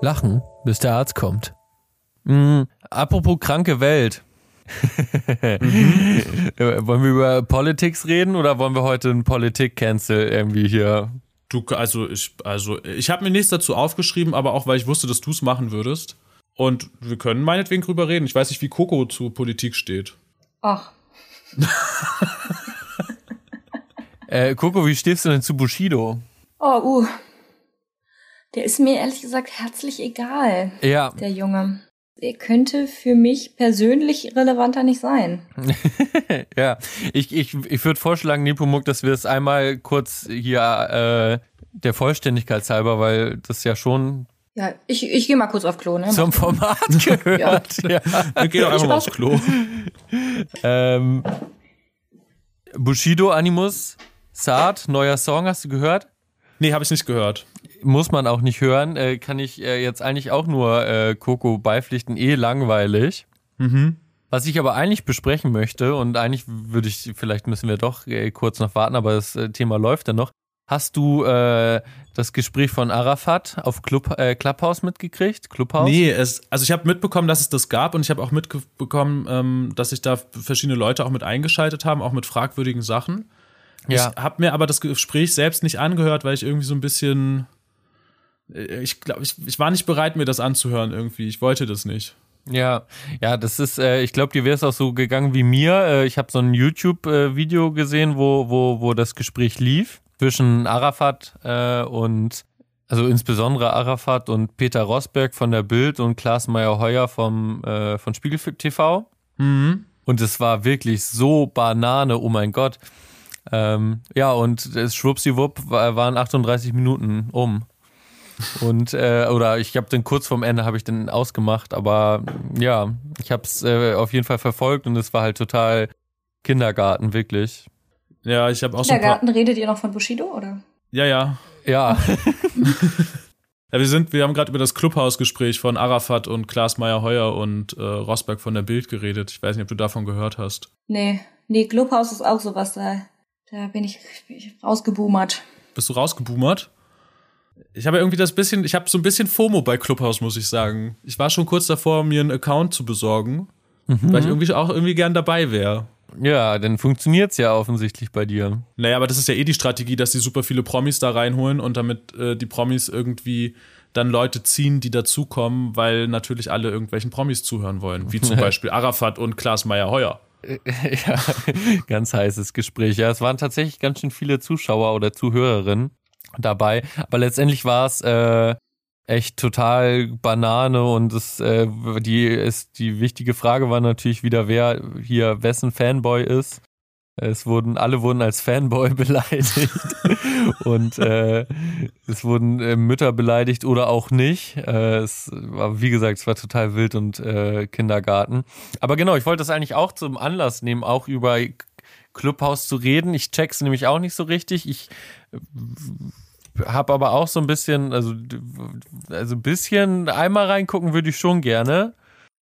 Lachen, bis der Arzt kommt. Mm, apropos kranke Welt. Äh, [LAUGHS] wollen wir über Politics reden oder wollen wir heute ein Politik-Cancel irgendwie hier? Du, also ich, also ich habe mir nichts dazu aufgeschrieben, aber auch weil ich wusste, dass du es machen würdest. Und wir können meinetwegen drüber reden. Ich weiß nicht, wie Coco zu Politik steht. Ach, Äh, Coco, wie stehst du denn zu Bushido? oh, uh. Der ist mir ehrlich gesagt herzlich egal, Ja, der Junge. Der könnte für mich persönlich relevanter nicht sein. [LAUGHS] ja. Ich, ich, ich würde vorschlagen, Nepomuk, dass wir es einmal kurz hier äh, der Vollständigkeit halber, weil das ja schon Ja, ich, ich gehe mal kurz auf Klo, ne? zum Format [LAUGHS] gehört. ja. Wir gehen doch einfach mal aufs Klo. Ähm, Bushido Animus, Saad, neuer Song, hast du gehört? Nee, habe ich nicht gehört. Muss man auch nicht hören. Äh, kann ich äh, jetzt eigentlich auch nur äh, Coco beipflichten. Eh langweilig. Mhm. Was ich aber eigentlich besprechen möchte, und eigentlich würde ich, vielleicht müssen wir doch äh, kurz noch warten, aber das äh, Thema läuft ja noch. Hast du äh, das Gespräch von Arafat auf Club, äh, Clubhouse mitgekriegt? Clubhouse? Nee, es, also ich habe mitbekommen, dass es das gab und ich habe auch mitbekommen, ähm, dass sich da verschiedene Leute auch mit eingeschaltet haben, auch mit fragwürdigen Sachen. Ja. Ich habe mir aber das Gespräch selbst nicht angehört, weil ich irgendwie so ein bisschen. äh, Ich glaube, ich, ich war nicht bereit, mir das anzuhören irgendwie. Ich wollte das nicht. Ja, ja, das ist, äh, ich glaube, dir wäre es auch so gegangen wie mir. Äh, ich habe so ein YouTube-Video gesehen, wo, wo, wo das Gespräch lief zwischen Arafat äh, und, also insbesondere Arafat und Peter Rosberg von der Bild und Klaas Meyer-Heuer vom, äh, von Spiegel TV. Mhm. Und es war wirklich so Banane, oh mein Gott. Ähm, ja, und es schwuppsiwupp wa- waren 38 Minuten um. Und äh, oder ich habe den kurz vorm Ende habe ich den ausgemacht, aber ja, ich habe es äh, auf jeden Fall verfolgt und es war halt total Kindergarten wirklich. Ja, ich habe auch so ein paar. Kindergarten redet ihr noch von Bushido, oder? Ja, ja. Ja, [LAUGHS] Ja, wir sind, wir haben gerade über das Clubhausgespräch von Arafat und Klaas Meyer-Heuer und äh, Rosberg von der Bild geredet. Ich weiß nicht, ob du davon gehört hast. Nee, nee, Clubhouse ist auch sowas, da, da bin ich, bin ich rausgeboomert. Bist du rausgeboomert? Ich habe irgendwie das bisschen, ich habe so ein bisschen FOMO bei Clubhouse, muss ich sagen. Ich war schon kurz davor, mir einen Account zu besorgen, weil ich irgendwie auch irgendwie gern dabei wäre. Ja, dann funktioniert's ja offensichtlich bei dir. Naja, aber das ist ja eh die Strategie, dass sie super viele Promis da reinholen und damit äh, die Promis irgendwie dann Leute ziehen, die dazukommen, weil natürlich alle irgendwelchen Promis zuhören wollen. Wie zum [LAUGHS] Beispiel Arafat und Klaas Meyer-Heuer. [LAUGHS] ja, ganz heißes Gespräch. Ja, es waren tatsächlich ganz schön viele Zuschauer oder Zuhörerinnen dabei, aber letztendlich war es äh, echt total Banane und es, äh, die, ist, die wichtige Frage war natürlich wieder, wer hier wessen Fanboy ist. Es wurden, alle wurden als Fanboy [LAUGHS] beleidigt und äh, es wurden äh, Mütter beleidigt oder auch nicht. Äh, es war, wie gesagt, es war total wild und äh, Kindergarten. Aber genau, ich wollte das eigentlich auch zum Anlass nehmen, auch über Clubhouse zu reden. Ich check's nämlich auch nicht so richtig. Ich habe aber auch so ein bisschen, also, also ein bisschen einmal reingucken würde ich schon gerne.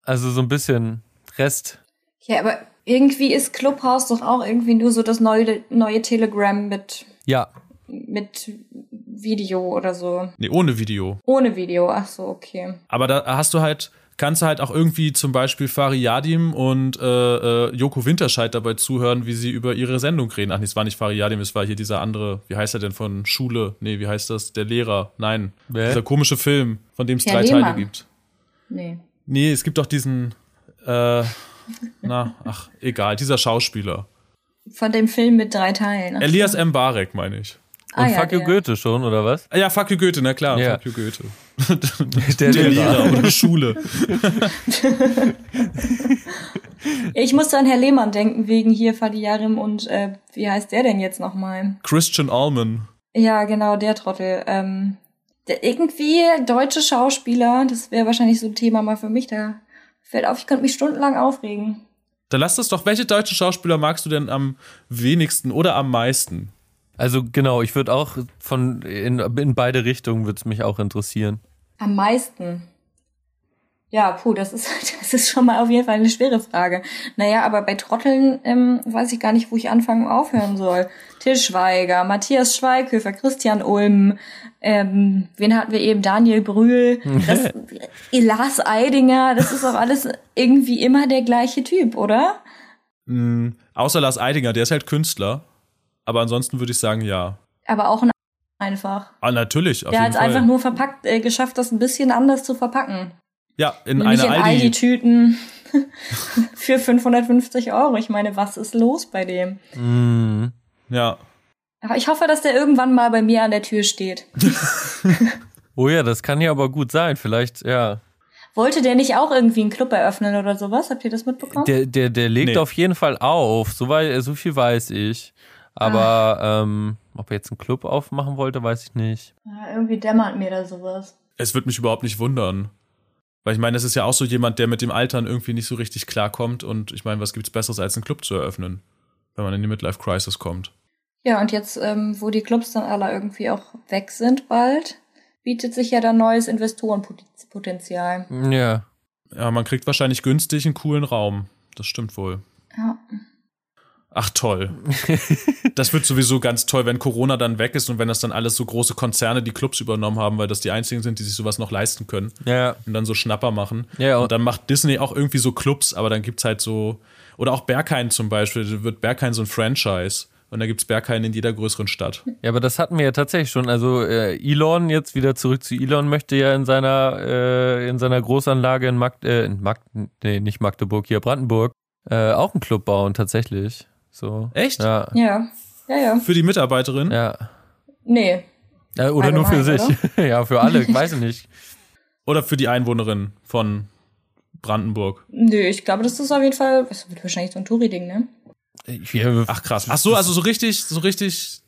Also so ein bisschen Rest. Ja, aber irgendwie ist Clubhouse doch auch irgendwie nur so das neue, neue Telegram mit, Ja, mit Video oder so. Nee, ohne Video. Ohne Video, ach so, okay. Aber da hast du halt, kannst du halt auch irgendwie zum Beispiel Fari Yadim und äh, äh, Joko Winterscheid dabei zuhören, wie sie über ihre Sendung reden. Ach nee, es war nicht Fari Yadim, es war hier dieser andere, wie heißt er denn von Schule? Nee, wie heißt das? Der Lehrer. Nein. Wer? Dieser komische Film, von dem es drei Lehmann. Teile gibt. Nee. Nee, es gibt doch diesen, äh, na, ach, egal, dieser Schauspieler. Von dem Film mit drei Teilen. Ach Elias. M. Barek, meine ich. Ah, und ja, Fuck you. Goethe schon, oder was? Ah, ja, fuck you Goethe, na klar, Ja. fuck you Goethe. [LAUGHS] Der, Der Lehrer oder Schule. [LAUGHS] Ich musste an Herr Lehmann denken, wegen hier Fadi Yarim und äh, wie heißt der denn jetzt nochmal? Christian Allman. Ja, genau, der Trottel. Ähm, der, irgendwie deutsche Schauspieler, das wäre wahrscheinlich so ein Thema mal für mich. Da fällt auf, ich könnte mich stundenlang aufregen. Dann lass das doch, welche deutsche Schauspieler magst du denn am wenigsten oder am meisten? Also genau, ich würde auch von in, in beide Richtungen würde es mich auch interessieren. Am meisten. Ja, puh, das ist, [LAUGHS] das ist schon mal auf jeden Fall eine schwere Frage. Naja, aber bei Trotteln ähm, weiß ich gar nicht, wo ich anfangen und aufhören soll. Till Schweiger, Matthias Schweighöfer, Christian Ulm, ähm, wen hatten wir eben? Daniel Brühl, das, [LAUGHS] Lars Eidinger, das ist auch alles irgendwie immer der gleiche Typ, oder? Mm, außer Lars Eidinger, der ist halt Künstler. Aber ansonsten würde ich sagen, ja. Aber auch ein einfach. Ah, natürlich, auf Der hat es einfach nur verpackt, äh, geschafft, das ein bisschen anders zu verpacken. Ja, in Nämlich einer in Aldi. Aldi-Tüten [LAUGHS] für 550 Euro. Ich meine, was ist los bei dem? Mhm. Ja. Aber ich hoffe, dass der irgendwann mal bei mir an der Tür steht. [LAUGHS] Oh ja, das kann ja aber gut sein. Vielleicht, ja. Wollte der nicht auch irgendwie einen Club eröffnen oder sowas? Habt ihr das mitbekommen? Der, der, der legt Nee. auf jeden Fall auf. So, wei- so viel weiß ich. Aber ähm, ob er jetzt einen Club aufmachen wollte, weiß ich nicht. ja, irgendwie dämmert mir da sowas. Es wird mich überhaupt nicht wundern. Weil ich meine, es ist ja auch so jemand, der mit dem Altern irgendwie nicht so richtig klarkommt. Und ich meine, was gibt's Besseres, als einen Club zu eröffnen, wenn man in die Midlife Crisis kommt? Ja, und jetzt, ähm, wo die Clubs dann alle irgendwie auch weg sind bald, bietet sich ja dann neues Investorenpotenzial. Ja. Ja, man kriegt wahrscheinlich günstig einen coolen Raum. Das stimmt wohl. Ja. Ach toll. [LAUGHS] Das wird sowieso ganz toll, wenn Corona dann weg ist und wenn das dann alles so große Konzerne die Clubs übernommen haben, weil das die einzigen sind, die sich sowas noch leisten können Ja. und dann so Schnapper machen. Ja, und und- dann macht Disney auch irgendwie so Clubs, aber dann gibt's halt so, oder auch Berghain zum Beispiel, da wird Berghain so ein Franchise und da gibt's Berghain in jeder größeren Stadt. Ja, aber das hatten wir ja tatsächlich schon. Also äh, Elon, jetzt wieder zurück zu Elon, möchte ja in seiner, äh, in seiner Großanlage in, Magd äh, in Magd nee, nicht Magdeburg, hier Brandenburg, äh, auch einen Club bauen, tatsächlich. So. Echt? Ja. Ja. Ja, ja. Für die Mitarbeiterin? Ja. Nee. Äh, oder nur für Allgemein, sich. [LAUGHS] ja, für alle, weiß ich nicht. Oder für die Einwohnerin von Brandenburg? Nö, ich glaube, das ist auf jeden Fall, das wird wahrscheinlich so ein Touri-Ding, ne? Ja, Ach krass. Ach so, also so richtig, so richtig.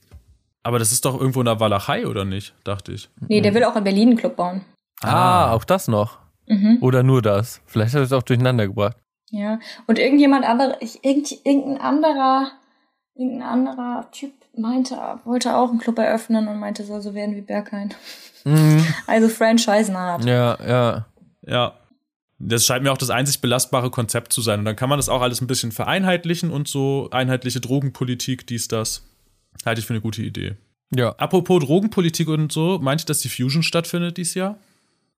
Aber das ist doch irgendwo in der Walachei, oder nicht? Dachte ich. Nee, der will auch in Berlin einen Club bauen. ah, auch das noch. Mhm. Oder nur das. Vielleicht hat er es auch durcheinander gebracht. Ja. Und irgendjemand anderer, ich, irgend, irgendein anderer, irgendein anderer Typ meinte, wollte auch einen Club eröffnen und meinte, soll so werden wie Berghain. Mhm. [LAUGHS] Also Franchisen hat. Ja, ja. Ja. Das scheint mir auch das einzig belastbare Konzept zu sein. Und dann kann man das auch alles ein bisschen vereinheitlichen und so einheitliche Drogenpolitik, dies, das. Halte ich für eine gute Idee. Ja. Apropos Drogenpolitik und so, meint ihr, dass die Fusion stattfindet dieses Jahr?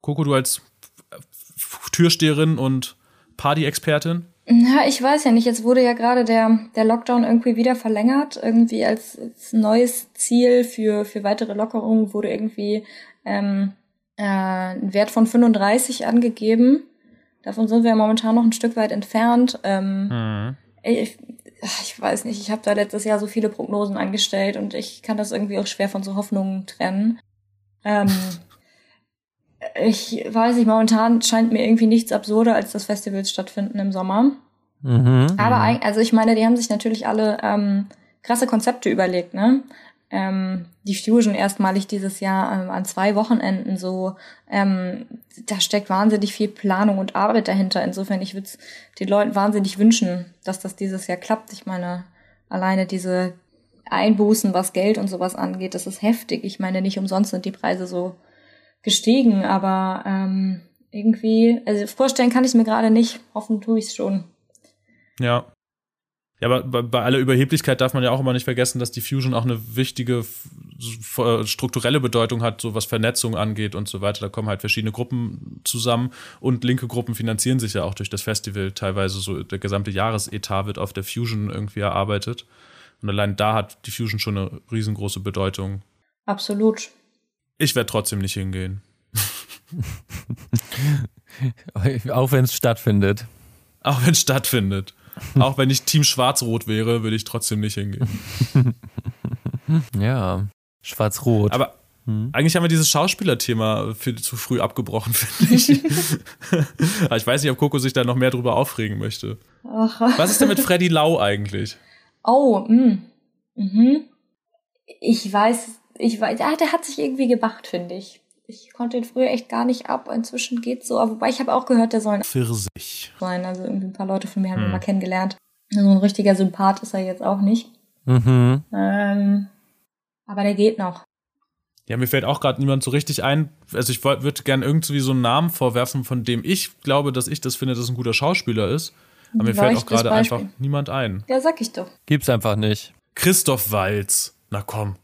Coco, du als Türsteherin und Party-Expertin? Na, ich weiß ja nicht. Jetzt wurde ja gerade der, der Lockdown irgendwie wieder verlängert. Irgendwie als, als neues Ziel für, für weitere Lockerungen wurde irgendwie ähm, äh, ein Wert von 35 angegeben. Davon sind wir ja momentan noch ein Stück weit entfernt. Ähm, Hm. ich, ich weiß nicht, ich habe da letztes Jahr so viele Prognosen angestellt und ich kann das irgendwie auch schwer von so Hoffnungen trennen. Ähm, [LAUGHS] ich weiß nicht, momentan scheint mir irgendwie nichts absurder, als dass Festivals stattfinden im Sommer. Mhm. Aber also ich meine, die haben sich natürlich alle ähm, krasse Konzepte überlegt, ne? Ähm, die Fusion erstmalig dieses Jahr ähm, an zwei Wochenenden so, ähm, da steckt wahnsinnig viel Planung und Arbeit dahinter. Insofern, ich würde es den Leuten wahnsinnig wünschen, dass das dieses Jahr klappt. Ich meine, alleine diese Einbußen, was Geld und sowas angeht, das ist heftig. Ich meine, nicht umsonst sind die Preise so gestiegen, aber ähm, irgendwie, also vorstellen kann ich mir gerade nicht. Hoffen tue ich es schon. Ja. Ja, aber bei, bei aller Überheblichkeit darf man ja auch immer nicht vergessen, dass die Fusion auch eine wichtige äh, strukturelle Bedeutung hat, so was Vernetzung angeht und so weiter. Da kommen halt verschiedene Gruppen zusammen und linke Gruppen finanzieren sich ja auch durch das Festival. Teilweise so der gesamte Jahresetat wird auf der Fusion irgendwie erarbeitet. Und allein da hat die Fusion schon eine riesengroße Bedeutung. Absolut. Ich werde trotzdem nicht hingehen. [LAUGHS] Auch wenn es stattfindet. Auch wenn es stattfindet. auch wenn ich Team Schwarz-Rot wäre, würde ich trotzdem nicht hingehen. [LAUGHS] Ja. Schwarz-Rot. Aber Hm. eigentlich haben wir dieses Schauspielerthema viel zu früh abgebrochen, [LAUGHS] finde ich. Aber ich weiß nicht, ob Coco sich da noch mehr drüber aufregen möchte. Ach. Was ist denn mit Freddy Lau eigentlich? Oh, mh. Mhm. Ich weiß, ich weiß, ah, der hat sich irgendwie gebacht, finde ich. Ich konnte ihn früher echt gar nicht ab. Inzwischen geht's so. Aber wobei ich habe auch gehört, der soll ein Pfirsich. sein. Also irgendwie ein paar Leute von mir haben ihn Hm. mal kennengelernt. So ein richtiger Sympath ist er jetzt auch nicht. Mhm. Ähm, aber der geht noch. Ja, mir fällt auch gerade niemand so richtig ein. Also ich würde gerne irgendwie so einen Namen vorwerfen, von dem ich glaube, dass ich das finde, dass es ein guter Schauspieler ist. Aber mir fällt auch gerade einfach niemand ein. Ja, sag ich doch. Gibt's einfach nicht. Christoph Walz. Na komm.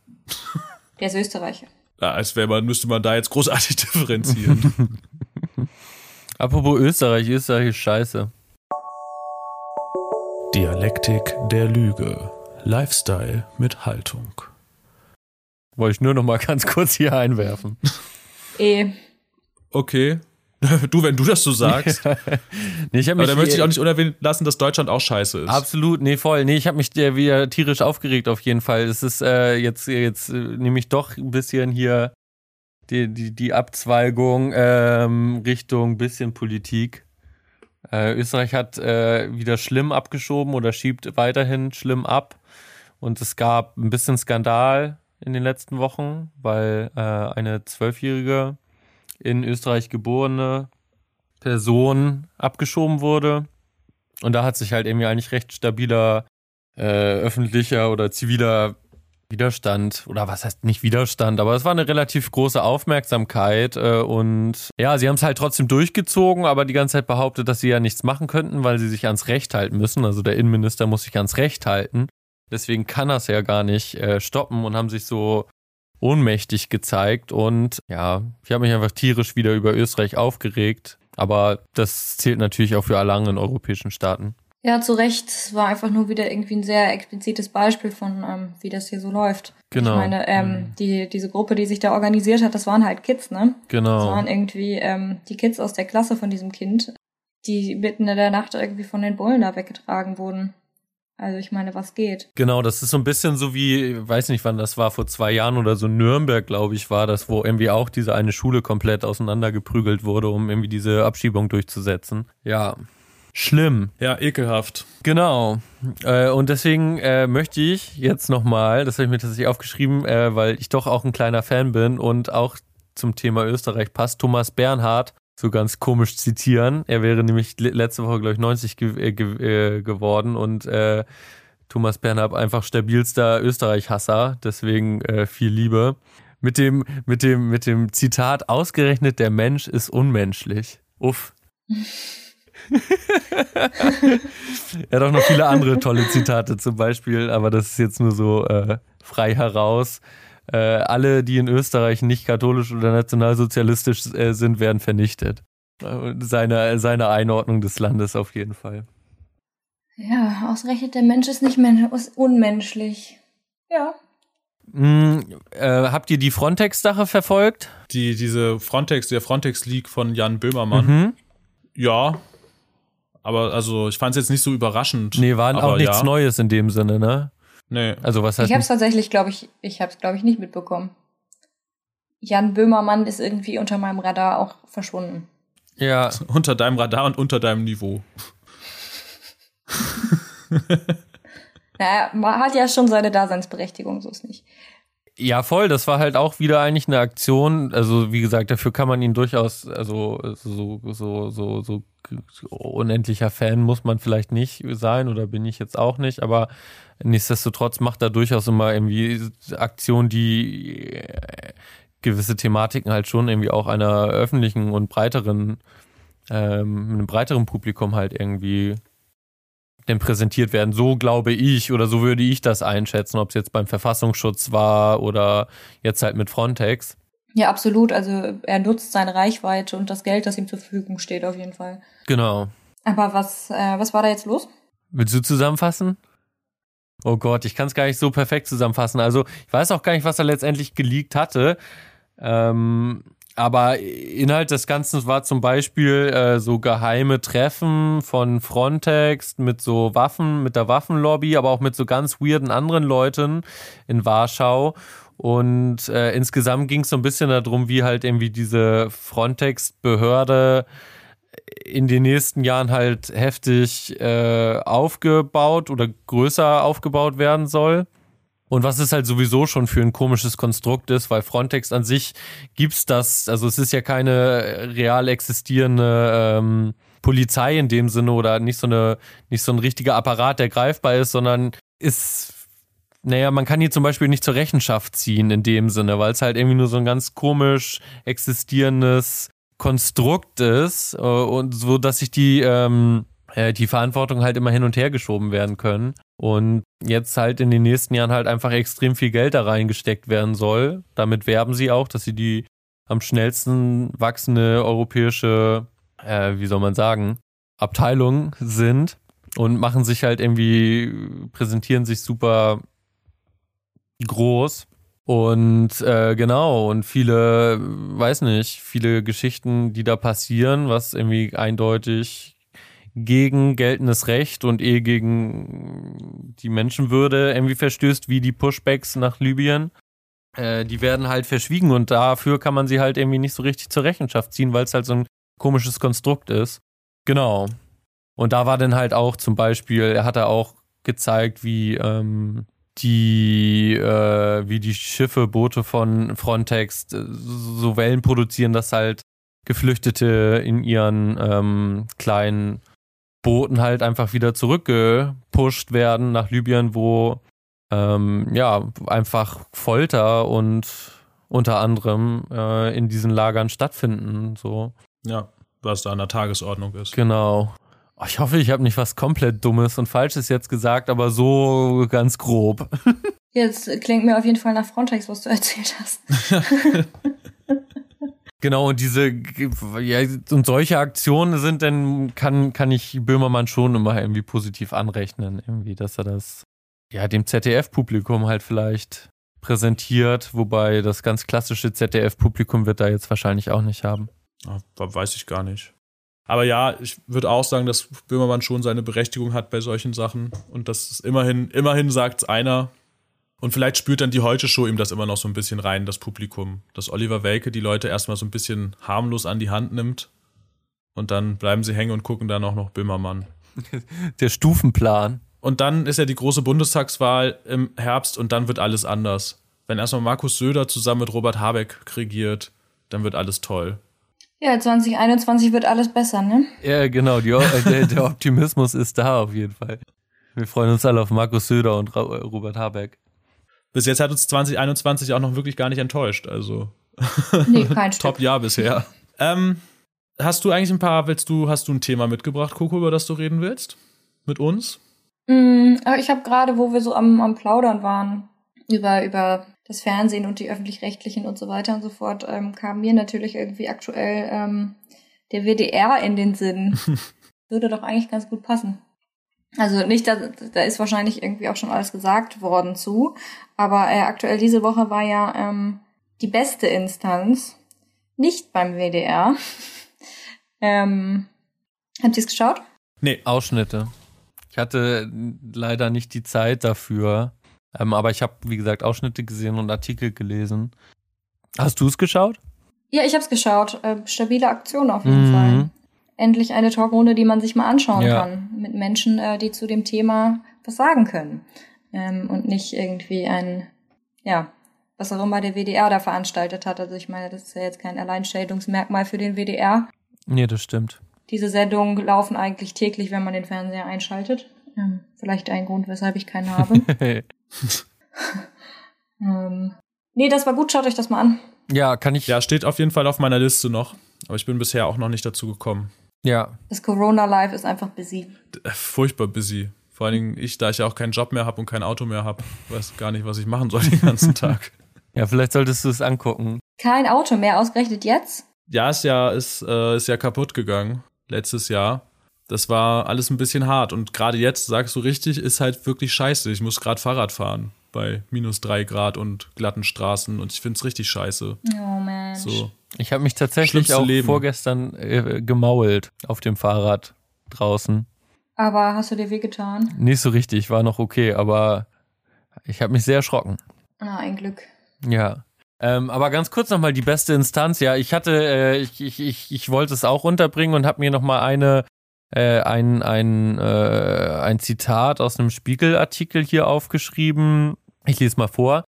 Der ist Österreicher. Ja, als wäre man, müsste man da jetzt großartig [LAUGHS] differenzieren. [LAUGHS] Apropos Österreich, Österreich ist scheiße. Dialektik der Lüge. Lifestyle mit Haltung. Wollte ich nur noch mal [LAUGHS] ganz kurz hier einwerfen. Eh. Okay. [LAUGHS] du, wenn du das so sagst. [LAUGHS] nee, ich Aber da möchte ich auch nicht unerwähnt lassen, dass Deutschland auch scheiße ist. Absolut, nee, voll. Nee, ich habe mich äh, wieder tierisch aufgeregt auf jeden Fall. Es ist äh, jetzt, jetzt äh, nehme ich doch ein bisschen hier die, die, die Abzweigung ähm, Richtung bisschen Politik. Äh, Österreich hat äh, wieder schlimm abgeschoben oder schiebt weiterhin schlimm ab. Und es gab ein bisschen Skandal in den letzten Wochen, weil äh, eine zwölfjährige in Österreich geborene Person abgeschoben wurde. Und da hat sich halt irgendwie eigentlich recht stabiler äh, öffentlicher oder ziviler Widerstand oder was heißt nicht Widerstand, aber es war eine relativ große Aufmerksamkeit äh, und ja, sie haben es halt trotzdem durchgezogen, aber die ganze Zeit behauptet, dass sie ja nichts machen könnten, weil sie sich ans Recht halten müssen. Also der Innenminister muss sich ans Recht halten. Deswegen kann er es ja gar nicht äh, stoppen und haben sich so ohnmächtig gezeigt. Und ja, ich habe mich einfach tierisch wieder über Österreich aufgeregt. Aber das zählt natürlich auch für alle anderen europäischen Staaten. Ja, zu Recht. Es war einfach nur wieder irgendwie ein sehr explizites Beispiel von, ähm, wie das hier so läuft. Genau. Ich meine, ähm, mhm. die, diese Gruppe, die sich da organisiert hat, das waren halt Kids, ne? Genau. Das waren irgendwie ähm, die Kids aus der Klasse von diesem Kind, die mitten in der Nacht irgendwie von den Bullen da weggetragen wurden. Also ich meine, was geht? Genau, das ist so ein bisschen so wie, weiß nicht wann das war, vor zwei Jahren oder so Nürnberg, glaube ich, war das, wo irgendwie auch diese eine Schule komplett auseinandergeprügelt wurde, um irgendwie diese Abschiebung durchzusetzen. Ja, schlimm. Ja, ekelhaft. Genau. Äh, und deswegen äh, möchte ich jetzt nochmal, das habe ich mir tatsächlich aufgeschrieben, äh, weil ich doch auch ein kleiner Fan bin und auch zum Thema Österreich passt, Thomas Bernhard so ganz komisch zitieren. Er wäre nämlich letzte Woche, glaube ich, 90 ge ge geworden und äh, Thomas Bernhard einfach stabilster Österreich-Hasser, deswegen äh, viel Liebe. Mit dem, mit dem, mit dem Zitat, ausgerechnet der Mensch ist unmenschlich. Uff. [LAUGHS] er hat auch noch viele andere tolle Zitate zum Beispiel, aber das ist jetzt nur so äh, frei heraus äh, alle, die in Österreich nicht katholisch oder nationalsozialistisch äh, sind, werden vernichtet. Seine, seine Einordnung des Landes auf jeden Fall. Ja, ausgerechnet der Mensch ist nicht men ist unmenschlich. Ja. Mm, äh, habt ihr die Frontex-Sache verfolgt? Die, diese Frontex, der Frontex-League von Jan Böhmermann. Mhm. Ja. Aber also, ich fand es jetzt nicht so überraschend. Nee, war auch nichts ja. Neues in dem Sinne, ne? Nee. Also was heißt Ich habe es tatsächlich, glaube ich, ich habe es glaube ich nicht mitbekommen. Jan Böhmermann ist irgendwie unter meinem Radar auch verschwunden. Ja. [LAUGHS] Unter deinem Radar und unter deinem Niveau. [LAUGHS] naja, man hat ja schon seine Daseinsberechtigung, so ist nicht. Ja, voll. Das war halt auch wieder eigentlich eine Aktion. Also, wie gesagt, dafür kann man ihn durchaus, also so, so, so, so unendlicher Fan muss man vielleicht nicht sein oder bin ich jetzt auch nicht, aber nichtsdestotrotz macht er durchaus immer irgendwie Aktionen, die äh, gewisse Thematiken halt schon irgendwie auch einer öffentlichen und breiteren, ähm, einem breiteren Publikum halt irgendwie denn präsentiert werden. So glaube ich oder so würde ich das einschätzen, ob es jetzt beim Verfassungsschutz war oder jetzt halt mit Frontex. Ja, absolut. Also er nutzt seine Reichweite und das Geld, das ihm zur Verfügung steht, auf jeden Fall. Genau. Aber was, äh, was war da jetzt los? Willst du zusammenfassen? Oh Gott, ich kann es gar nicht so perfekt zusammenfassen. Also ich weiß auch gar nicht, was er letztendlich geleakt hatte. Ähm, aber Inhalt des Ganzen war zum Beispiel äh, so geheime Treffen von Frontex mit so Waffen, mit der Waffenlobby, aber auch mit so ganz weirden anderen Leuten in Warschau. Und äh, insgesamt ging es so ein bisschen darum, wie halt irgendwie diese Frontex-Behörde in den nächsten Jahren halt heftig äh, aufgebaut oder größer aufgebaut werden soll. Und was es halt sowieso schon für ein komisches Konstrukt ist, weil Frontex an sich gibt's das, also es ist ja keine real existierende ähm, Polizei in dem Sinne oder nicht so eine, nicht so ein richtiger Apparat, der greifbar ist, sondern ist, naja, man kann hier zum Beispiel nicht zur Rechenschaft ziehen in dem Sinne, weil es halt irgendwie nur so ein ganz komisch existierendes Konstrukt ist äh, und so, dass sich die ähm, äh, die Verantwortung halt immer hin und her geschoben werden können. Und jetzt halt in den nächsten Jahren halt einfach extrem viel Geld da reingesteckt werden soll. Damit werben sie auch, dass sie die am schnellsten wachsende europäische, äh, wie soll man sagen, Abteilung sind und machen sich halt irgendwie, präsentieren sich super groß Und äh, genau, und viele, weiß nicht, viele Geschichten, die da passieren, was irgendwie eindeutig gegen geltendes Recht und eh gegen die Menschenwürde irgendwie verstößt, wie die Pushbacks nach Libyen. Äh, die werden halt verschwiegen und dafür kann man sie halt irgendwie nicht so richtig zur Rechenschaft ziehen, weil es halt so ein komisches Konstrukt ist. Genau. Und da war dann halt auch zum Beispiel, er hat da auch gezeigt, wie ähm, die, äh, wie die Schiffe, Boote von Frontex äh, so Wellen produzieren, dass halt Geflüchtete in ihren ähm, kleinen Booten halt einfach wieder zurückgepusht werden nach Libyen, wo ähm, ja einfach Folter und unter anderem äh, in diesen Lagern stattfinden. So. Ja, was da an der Tagesordnung ist. Genau. Oh, ich hoffe, ich habe nicht was komplett Dummes und Falsches jetzt gesagt, aber so ganz grob. [LAUGHS] Jetzt klingt mir auf jeden Fall nach Frontex, was du [LAUGHS] erzählt hast. [LAUGHS] Genau, und diese, ja, und solche Aktionen sind dann, kann, kann ich Böhmermann schon immer irgendwie positiv anrechnen, irgendwie, dass er das, ja, dem ZDF-Publikum halt vielleicht präsentiert, wobei das ganz klassische ZDF-Publikum wird da jetzt wahrscheinlich auch nicht haben. Ja, weiß ich gar nicht. Aber ja, ich würde auch sagen, dass Böhmermann schon seine Berechtigung hat bei solchen Sachen und das ist immerhin, immerhin sagt einer, und vielleicht spürt dann die Heute-Show ihm das immer noch so ein bisschen rein, das Publikum. Dass Oliver Welke die Leute erstmal so ein bisschen harmlos an die Hand nimmt. Und dann bleiben sie hängen und gucken dann auch noch Böhmermann. [LAUGHS] Der Stufenplan. Und dann ist ja die große Bundestagswahl im Herbst und dann wird alles anders. Wenn erstmal Markus Söder zusammen mit Robert Habeck regiert, dann wird alles toll. Ja, 2021 wird alles besser, ne? Ja, genau. Die, der, der Optimismus ist da auf jeden Fall. Wir freuen uns alle auf Markus Söder und Robert Habeck bis jetzt hat uns 2021 auch noch wirklich gar nicht enttäuscht. Also nee, kein [LAUGHS] Top-Jahr bisher. Ähm, hast du eigentlich ein paar, willst du, hast du ein Thema mitgebracht, Coco, über das du reden willst? Mit uns? Mm, ich habe gerade, wo wir so am, am Plaudern waren, über, über das Fernsehen und die öffentlich-rechtlichen und so weiter und so fort, ähm, kam mir natürlich irgendwie aktuell ähm, der WDR in den Sinn. [LAUGHS] Würde doch eigentlich ganz gut passen. Also nicht, da, da ist wahrscheinlich irgendwie auch schon alles gesagt worden zu, aber äh, aktuell diese Woche war ja ähm, die beste Instanz nicht beim WDR. [LAUGHS] ähm, habt ihr es geschaut? Nee, Ausschnitte. Ich hatte leider nicht die Zeit dafür, ähm, aber ich habe, wie gesagt, Ausschnitte gesehen und Artikel gelesen. Hast du es geschaut? Ja, ich habe es geschaut. Äh, stabile Aktion auf jeden mhm. Fall endlich eine Talkrunde, die man sich mal anschauen ja. kann. Mit Menschen, äh, die zu dem Thema was sagen können. Ähm, und nicht irgendwie ein, ja, was auch immer der WDR da veranstaltet hat. Also ich meine, das ist ja jetzt kein Alleinstellungsmerkmal für den WDR. Nee, das stimmt. Diese Sendungen laufen eigentlich täglich, wenn man den Fernseher einschaltet. Ähm, vielleicht ein Grund, weshalb ich keinen habe. [LAUGHS] [LAUGHS] ähm, nee, das war gut, schaut euch das mal an. Ja, kann ich. Ja, steht auf jeden Fall auf meiner Liste noch. Aber ich bin bisher auch noch nicht dazu gekommen. Ja. Das Corona-Life ist einfach busy. Äh, furchtbar busy. Vor allen Dingen ich, da ich ja auch keinen Job mehr habe und kein Auto mehr habe, weiß gar nicht, was ich machen soll [LAUGHS] den ganzen Tag. ja, vielleicht solltest du es angucken. Kein Auto mehr, ausgerechnet jetzt? Ja, ist ja, ist, äh, ist ja kaputt gegangen letztes Jahr. Das war alles ein bisschen hart. Und gerade jetzt, sagst du richtig, ist halt wirklich scheiße. Ich muss gerade Fahrrad fahren bei minus drei Grad und glatten Straßen und ich finde es richtig scheiße. Oh man. So. Ich habe mich tatsächlich auch Leben. vorgestern äh, gemault auf dem Fahrrad draußen. Aber hast du dir wehgetan? Nicht so richtig, war noch okay, aber ich habe mich sehr erschrocken. Ah, ein Glück. Ja. Ähm, aber ganz kurz nochmal die beste Instanz. Ja, ich hatte, äh, ich, ich, ich, ich wollte es auch unterbringen und habe mir nochmal eine, äh, ein, ein, äh, ein Zitat aus einem Spiegelartikel hier aufgeschrieben. Ich lese mal vor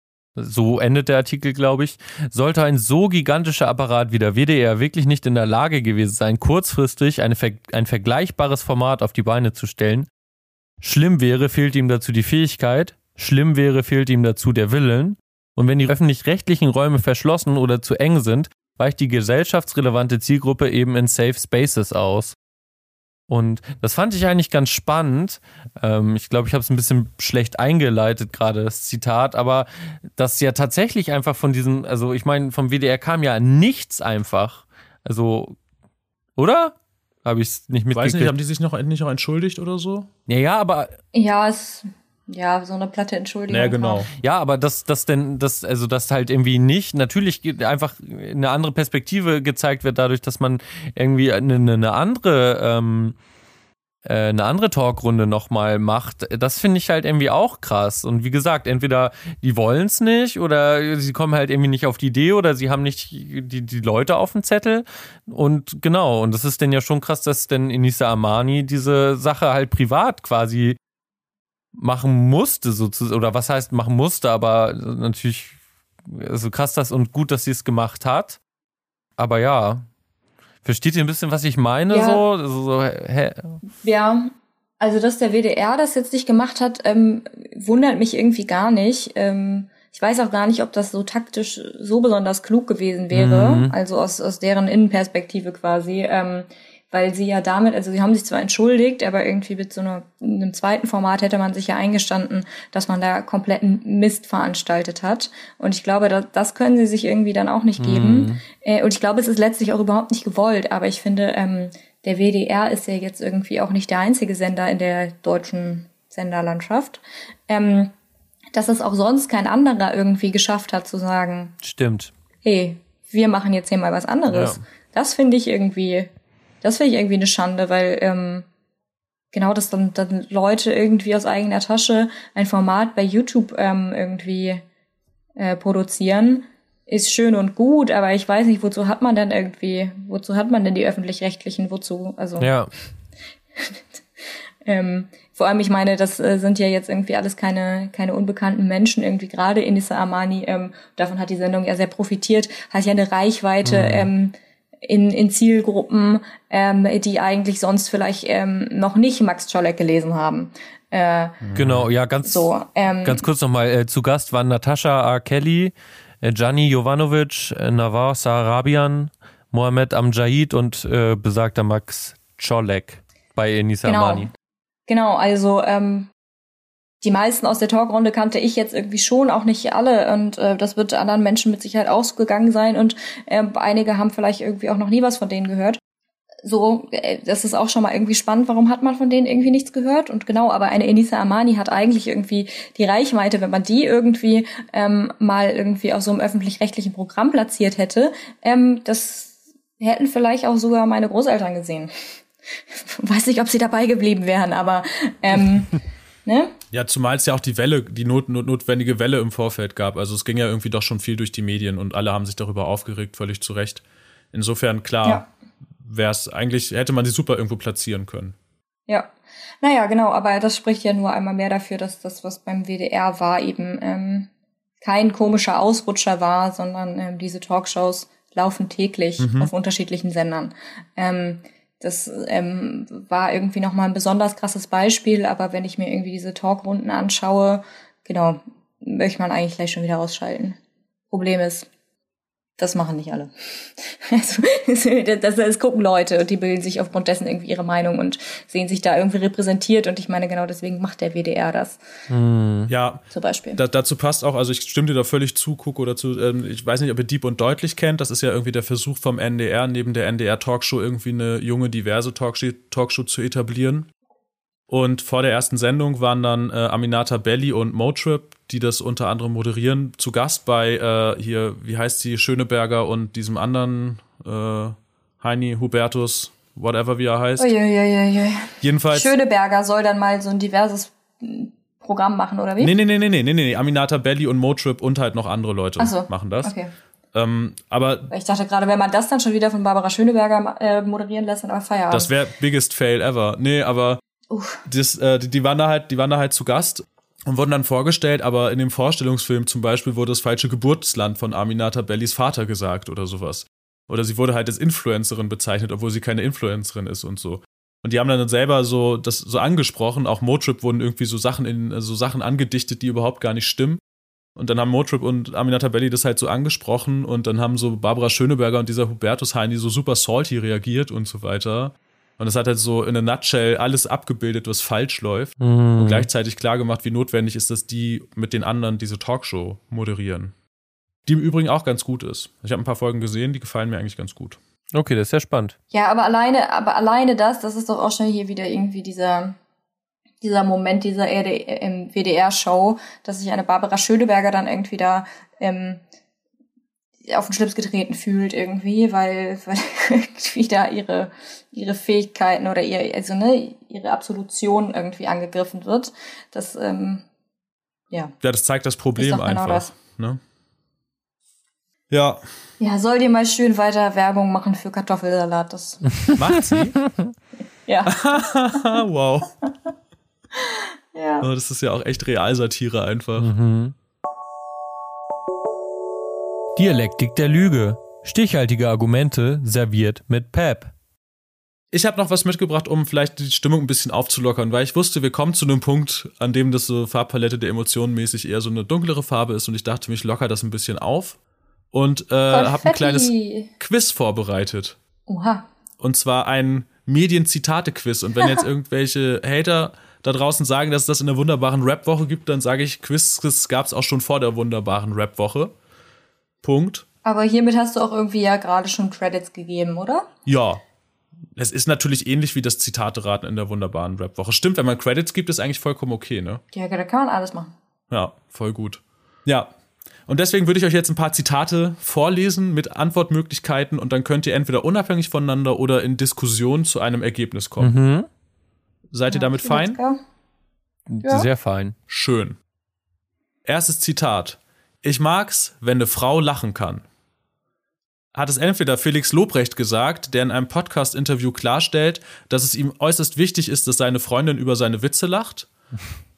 so endet der Artikel, glaube ich, sollte ein so gigantischer Apparat wie der WDR wirklich nicht in der Lage gewesen sein, kurzfristig eine, ein vergleichbares Format auf die Beine zu stellen. Schlimm wäre, fehlt ihm dazu die Fähigkeit, schlimm wäre, fehlt ihm dazu der Willen. Und wenn die öffentlich-rechtlichen Räume verschlossen oder zu eng sind, weicht die gesellschaftsrelevante Zielgruppe eben in Safe Spaces aus. Und das fand ich eigentlich ganz spannend. Ähm, ich glaube, ich habe es ein bisschen schlecht eingeleitet, gerade das Zitat, aber das ja tatsächlich einfach von diesem, also ich meine, vom WDR kam ja nichts einfach. Also, oder? Habe ich es nicht mitgekriegt? Weiß nicht, haben die sich noch nicht auch entschuldigt oder so? Ja, ja, aber. Ja, es ja, so eine platte Entschuldigung. Ja, genau. haben. Ja, aber das, das denn, das, also das halt irgendwie nicht, natürlich einfach eine andere Perspektive gezeigt wird dadurch, dass man irgendwie eine, eine andere, ähm, äh, eine andere Talkrunde nochmal macht. Das finde ich halt irgendwie auch krass. Und wie gesagt, entweder die wollen es nicht oder sie kommen halt irgendwie nicht auf die Idee oder sie haben nicht die, die Leute auf dem Zettel. Und genau, und das ist denn ja schon krass, dass denn Inisa Amani diese Sache halt privat quasi machen musste, sozusagen, oder was heißt machen musste, aber natürlich also krass das und gut, dass sie es gemacht hat. Aber ja, versteht ihr ein bisschen, was ich meine? Ja. So, also so hä? Ja, also dass der WDR das jetzt nicht gemacht hat, ähm, wundert mich irgendwie gar nicht. Ähm, ich weiß auch gar nicht, ob das so taktisch so besonders klug gewesen wäre, Mhm. also aus, aus deren Innenperspektive quasi, ähm, weil sie ja damit, also sie haben sich zwar entschuldigt, aber irgendwie mit so einer, einem zweiten Format hätte man sich ja eingestanden, dass man da kompletten Mist veranstaltet hat. Und ich glaube, das, das können sie sich irgendwie dann auch nicht geben. Äh, und ich glaube, es ist letztlich auch überhaupt nicht gewollt, aber ich finde, ähm, der WDR ist ja jetzt irgendwie auch nicht der einzige Sender in der deutschen Senderlandschaft. Ähm, dass es auch sonst kein anderer irgendwie geschafft hat zu sagen, Stimmt. hey, wir machen jetzt hier mal was anderes. Ja. Das finde ich irgendwie, das finde ich irgendwie eine Schande, weil ähm, genau das dann, dann Leute irgendwie aus eigener Tasche ein Format bei YouTube ähm, irgendwie äh, produzieren, ist schön und gut, aber ich weiß nicht, wozu hat man denn irgendwie, wozu hat man denn die öffentlich-rechtlichen, wozu, also Ja. [LAUGHS] ähm, vor allem, ich meine, das äh, sind ja jetzt irgendwie alles keine, keine unbekannten Menschen, irgendwie gerade Inissa Amani, ähm, davon hat die Sendung ja sehr profitiert, hat ja eine Reichweite ähm, in, in Zielgruppen, ähm, die eigentlich sonst vielleicht ähm, noch nicht Max Czolek gelesen haben. Äh, Genau, ja, ganz, so, ähm, ganz kurz nochmal. Äh, zu Gast waren Natascha A. Kelly, äh, Gianni Jovanovic, äh, Nawar Sarabian, Mohamed Amjahid und äh, besagter Max Czolek bei Enisa Genau. Amani. Genau, also ähm, die meisten aus der Talkrunde kannte ich jetzt irgendwie schon, auch nicht alle. Und äh, das wird anderen Menschen mit Sicherheit ausgegangen sein. Und äh, einige haben vielleicht irgendwie auch noch nie was von denen gehört. So, äh, das ist auch schon mal irgendwie spannend. Warum hat man von denen irgendwie nichts gehört? Und genau, aber eine Enisa Amani hat eigentlich irgendwie die Reichweite, wenn man die irgendwie ähm, mal irgendwie auf so einem öffentlich-rechtlichen Programm platziert hätte, ähm, das hätten vielleicht auch sogar meine Großeltern gesehen. [LAUGHS] Weiß nicht, ob sie dabei geblieben wären, aber ähm, [LAUGHS] ne? Ja, zumal es ja auch die Welle, die not, not, notwendige Welle im Vorfeld gab. Also es ging ja irgendwie doch schon viel durch die Medien und alle haben sich darüber aufgeregt, völlig zu Recht. Insofern, klar, Ja. wäre es eigentlich, hätte man sie super irgendwo platzieren können. Ja. Naja, genau, aber das spricht ja nur einmal mehr dafür, dass das, was beim WDR war, eben ähm, kein komischer Ausrutscher war, sondern ähm, diese Talkshows laufen täglich auf unterschiedlichen Sendern. Ähm, das ähm, war irgendwie nochmal ein besonders krasses Beispiel, aber wenn ich mir irgendwie diese Talkrunden anschaue, genau, möchte man eigentlich gleich schon wieder ausschalten. Problem ist, das machen nicht alle. [LAUGHS] Also, das, das gucken Leute und die bilden sich aufgrund dessen irgendwie ihre Meinung und sehen sich da irgendwie repräsentiert und ich meine, genau deswegen macht der WDR das Ja, zum Beispiel. da, dazu passt auch, also ich stimme dir da völlig zu, Kuko, dazu, ähm, ich weiß nicht, ob ihr Deep und Deutlich kennt, das ist ja irgendwie der Versuch vom NDR, neben der NDR-Talkshow irgendwie eine junge, diverse Talkshow, Talkshow zu etablieren. Und vor der ersten Sendung waren dann äh, Aminata Belli und Motrip, die das unter anderem moderieren, zu Gast bei äh, hier, wie heißt sie, Schöneberger und diesem anderen äh, Heini Hubertus, whatever wie er heißt. Uiuiuiui. Jedenfalls. Schöneberger soll dann mal so ein diverses mm, Programm machen, oder wie? Nee, nee, nee, nee, nee, nee, nee. Aminata Belli und Motrip und halt noch andere Leute Ach so. machen das. Okay. Ähm, aber Ich dachte gerade, wenn man das dann schon wieder von Barbara Schöneberger äh, moderieren lässt, dann aber Feierabend. das wäre biggest fail ever. Nee, aber Das, äh, die, die waren da halt, die waren da halt zu Gast und wurden dann vorgestellt, aber in dem Vorstellungsfilm zum Beispiel wurde das falsche Geburtsland von Aminata Bellis Vater gesagt oder sowas. Oder sie wurde halt als Influencerin bezeichnet, obwohl sie keine Influencerin ist und so. Und die haben dann selber so das so angesprochen, auch Motrip wurden irgendwie so Sachen in so Sachen angedichtet, die überhaupt gar nicht stimmen. Und dann haben Motrip und Aminata Belli das halt so angesprochen und dann haben so Barbara Schöneberger und dieser Hubertus Heini so super salty reagiert und so weiter. Und das hat halt so in a nutshell alles abgebildet, was falsch läuft. Und gleichzeitig klar gemacht, wie notwendig ist, dass die mit den anderen diese Talkshow moderieren. Die im Übrigen auch ganz gut ist. Ich habe ein paar Folgen gesehen, die gefallen mir eigentlich ganz gut. Okay, das ist ja spannend. Ja, aber alleine, aber alleine das, das ist doch auch schon hier wieder irgendwie dieser, dieser Moment dieser WDR-Show, dass sich eine Barbara Schöneberger dann irgendwie da ähm, auf den Schlips getreten fühlt irgendwie, weil, [LAUGHS] weil irgendwie da ihre, ihre Fähigkeiten oder ihr, also ne, ihre Absolution irgendwie angegriffen wird. Das, ähm, ja. Ja, das zeigt das Problem genau einfach. Das. Ne? Ja. Ja, soll dir mal schön weiter Werbung machen für Kartoffelsalat. Das [LAUGHS] Macht sie? [LAUGHS] ja. wow. ja. Oh, das ist ja auch echt Realsatire einfach. Mhm. Dialektik der Lüge. Stichhaltige Argumente serviert mit Pep. Ich habe noch was mitgebracht, um vielleicht die Stimmung ein bisschen aufzulockern, weil ich wusste, wir kommen zu einem Punkt, an dem das so Farbpalette der Emotionen mäßig eher so eine dunklere Farbe ist und ich dachte, mich locker das ein bisschen auf und äh, habe ein kleines Quiz vorbereitet. Oha. Und zwar ein Medienzitate-Quiz. Und wenn jetzt [LAUGHS] irgendwelche Hater da draußen sagen, dass es das in der wunderbaren Rap-Woche gibt, dann sage ich, Quiz gab es auch schon vor der wunderbaren Rap-Woche. Punkt. Aber hiermit hast du auch irgendwie ja gerade schon Credits gegeben, oder? Ja. Es ist natürlich ähnlich wie das Zitate-Raten in der wunderbaren Rap-Woche. Stimmt, wenn man Credits gibt, ist eigentlich vollkommen okay, ne? Ja, da kann man alles machen. Ja, voll gut. Ja. Und deswegen würde ich euch jetzt ein paar Zitate vorlesen mit Antwortmöglichkeiten und dann könnt ihr entweder unabhängig voneinander oder in Diskussion zu einem Ergebnis kommen. Mhm. Seid ihr damit fein? Ja. Sehr fein. Schön. Erstes Zitat. Ich mag's, wenn eine Frau lachen kann. Hat es entweder Felix Lobrecht gesagt, der in einem Podcast-Interview klarstellt, dass es ihm äußerst wichtig ist, dass seine Freundin über seine Witze lacht?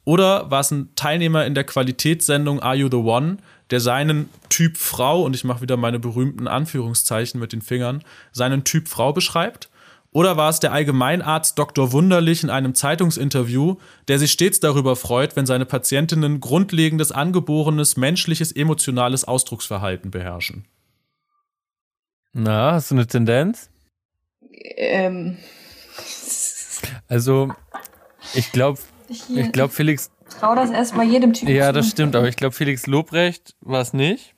Oder war es ein Teilnehmer in der Qualitätssendung Are You the One, der seinen Typ Frau, und ich mache wieder meine berühmten Anführungszeichen mit den Fingern, seinen Typ Frau beschreibt? Oder war es der Allgemeinarzt Dr. Wunderlich in einem Zeitungsinterview, der sich stets darüber freut, wenn seine Patientinnen grundlegendes, angeborenes, menschliches, emotionales Ausdrucksverhalten beherrschen? Na, hast du eine Tendenz? Ähm. Also, ich glaube, ich glaube, [LAUGHS] Felix. Trau das erstmal jedem Typen. Ja, das stimmt, aber ich glaube, Felix Lobrecht war es nicht.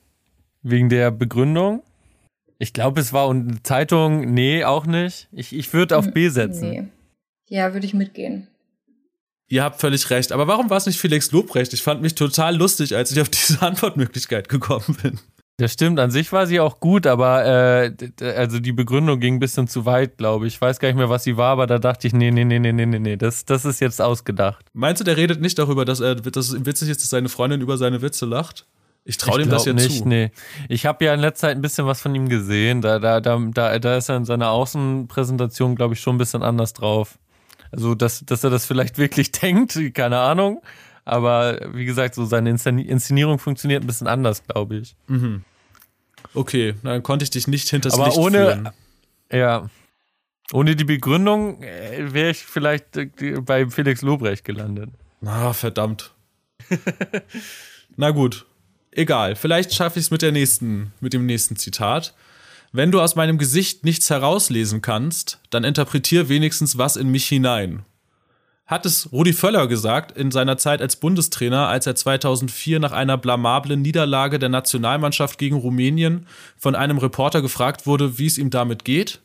Wegen der Begründung. Ich glaube, es war eine Zeitung. Nee, auch nicht. Ich, ich würde auf B setzen. Nee. Ja, würde ich mitgehen. Ihr habt völlig recht. Aber warum war es nicht Felix Lobrecht? Ich fand mich total lustig, als ich auf diese [LAUGHS] Antwortmöglichkeit gekommen bin. Das stimmt, an sich war sie auch gut, aber äh, also die Begründung ging ein bisschen zu weit, glaube ich. Ich weiß gar nicht mehr, was sie war, aber da dachte ich, nee, nee, nee, nee, nee, nee, das, das ist jetzt ausgedacht. Meinst du, der redet nicht darüber, dass er dass es witzig ist, dass seine Freundin über seine Witze lacht? Ich traue dem das jetzt nicht, zu. Nee. Ich habe ja in letzter Zeit ein bisschen was von ihm gesehen. Da, da, da, da, da ist er in seiner Außenpräsentation, glaube ich, schon ein bisschen anders drauf. Also, dass, dass er das vielleicht [LAUGHS] wirklich denkt, keine Ahnung. Aber wie gesagt, so seine Inszenierung funktioniert ein bisschen anders, glaube ich. Mhm. Okay, dann konnte ich dich nicht hinters Aber Licht ohne, führen. Ja. Ohne die Begründung äh, wäre ich vielleicht äh, bei Felix Lobrecht gelandet. Ah, verdammt. [LAUGHS] Na gut, egal. Vielleicht schaffe ich es mit der nächsten, mit dem nächsten Zitat. Wenn du aus meinem Gesicht nichts herauslesen kannst, dann interpretier wenigstens was in mich hinein. Hat es Rudi Völler gesagt in seiner Zeit als Bundestrainer, als er 2004 nach einer blamablen Niederlage der Nationalmannschaft gegen Rumänien von einem Reporter gefragt wurde, wie es ihm damit geht?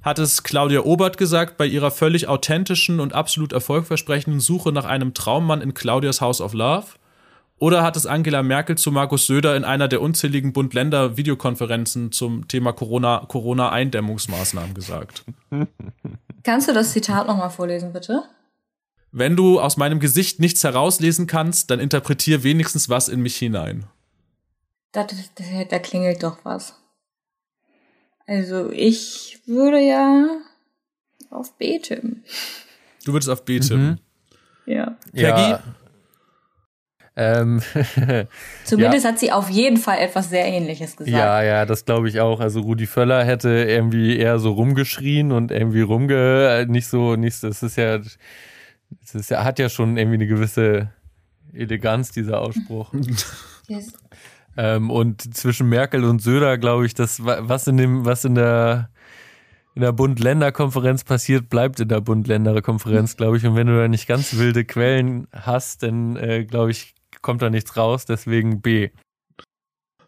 Hat es Claudia Obert gesagt bei ihrer völlig authentischen und absolut erfolgversprechenden Suche nach einem Traummann in Claudias House of Love? Oder hat es Angela Merkel zu Markus Söder in einer der unzähligen Bund-Länder-Videokonferenzen zum Thema Corona-Eindämmungsmaßnahmen gesagt? Kannst du das Zitat nochmal vorlesen, bitte? Wenn du aus meinem Gesicht nichts herauslesen kannst, dann interpretier wenigstens was in mich hinein. Da, da, da klingelt doch was. Also ich würde ja auf B tippen. Du würdest auf B tippen. Mhm. Ja. Peggy? Ja. Ähm, [LAUGHS] Zumindest ja. hat sie auf jeden Fall etwas sehr ähnliches gesagt. Ja, ja, das glaube ich auch. Also Rudi Völler hätte irgendwie eher so rumgeschrien und irgendwie rumge nicht so nicht das ist ja das ist ja hat ja schon irgendwie eine gewisse Eleganz dieser Ausspruch. [LAUGHS] yes. ähm, und zwischen Merkel und Söder glaube ich, dass was in dem was in der in der Bund-Länder-Konferenz passiert, bleibt in der Bund-Länder-Konferenz, glaube ich. Und wenn du da nicht ganz wilde Quellen hast, dann äh, glaube ich, kommt da nichts raus, deswegen B.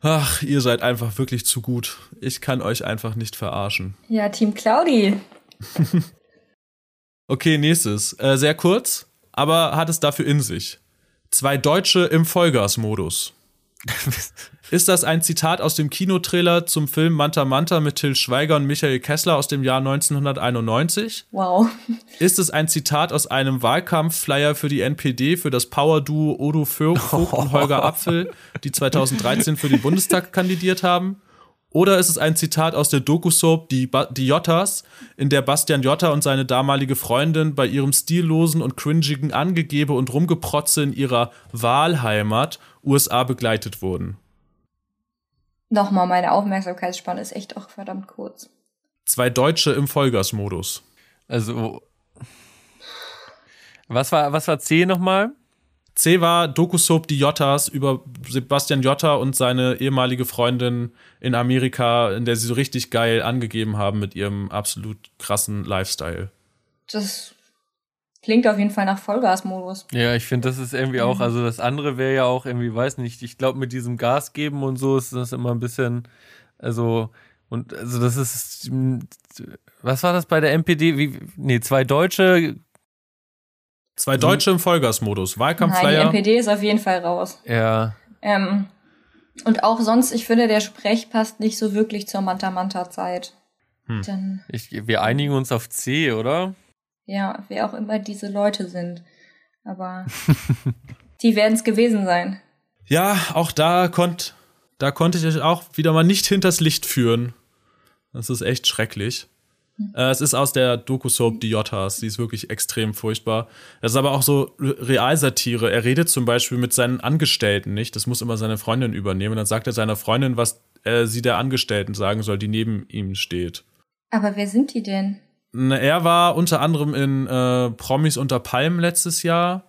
Ach, ihr seid einfach wirklich zu gut. Ich kann euch einfach nicht verarschen. Ja, Team Claudi. [LAUGHS] okay, nächstes. Äh, sehr kurz. aber hat es dafür in sich. Zwei Deutsche im Vollgasmodus. [LAUGHS] Ist das ein Zitat aus dem Kinotrailer zum Film Manta Manta mit Till Schweiger und Michael Kessler aus dem Jahr 1991? Wow. [LAUGHS] Ist es ein Zitat aus einem Wahlkampfflyer für die NPD für das Power-Duo Odo Vogt [LAUGHS] und Holger Apfel, die 2013 für den Bundestag kandidiert haben? Oder ist es ein Zitat aus der Doku-Soap Die, ba Die Jottas, in der Bastian Jotta und seine damalige Freundin bei ihrem stillosen und cringigen Angegebe und Rumgeprotze in ihrer Wahlheimat USA begleitet wurden? Nochmal, meine Aufmerksamkeitsspanne ist echt auch verdammt kurz. Zwei Deutsche im Vollgasmodus. Also, was war, was war C nochmal? C war Doku-Soap Die Jottas über Sebastian Jotta und seine ehemalige Freundin in Amerika, in der sie so richtig geil angegeben haben mit ihrem absolut krassen Lifestyle. Das klingt auf jeden Fall nach Vollgasmodus. Ja, ich finde, das ist irgendwie auch, also das andere wäre ja auch irgendwie, weiß nicht, ich glaube, mit diesem Gas geben und so ist das immer ein bisschen, also, und also das ist, was war das bei der MPD? Wie, nee, zwei Deutsche Zwei Deutsche im Vollgasmodus. Wahlkampfflyer. Nein, die NPD ist auf jeden Fall raus. Ja. Ähm, und auch sonst, ich finde, der Sprech passt nicht so wirklich zur Manta-Manta-Zeit. Hm. Dann, Ich, wir einigen uns auf C, oder? Ja, wer auch immer diese Leute sind. Aber [LAUGHS] die werden es gewesen sein. Ja, auch da, konnt, da konnte ich euch auch wieder mal nicht hinters Licht führen. Das ist echt schrecklich. Äh, es ist aus der Doku-Soap Die Jottas. Die ist wirklich extrem furchtbar. Das ist aber auch so Re- Realsatire. Er redet zum Beispiel mit seinen Angestellten nicht. Das muss immer seine Freundin übernehmen. Und dann sagt er seiner Freundin, was äh, sie der Angestellten sagen soll, die neben ihm steht. Aber wer sind die denn? Na, Er war unter anderem in äh, Promis unter Palmen letztes Jahr.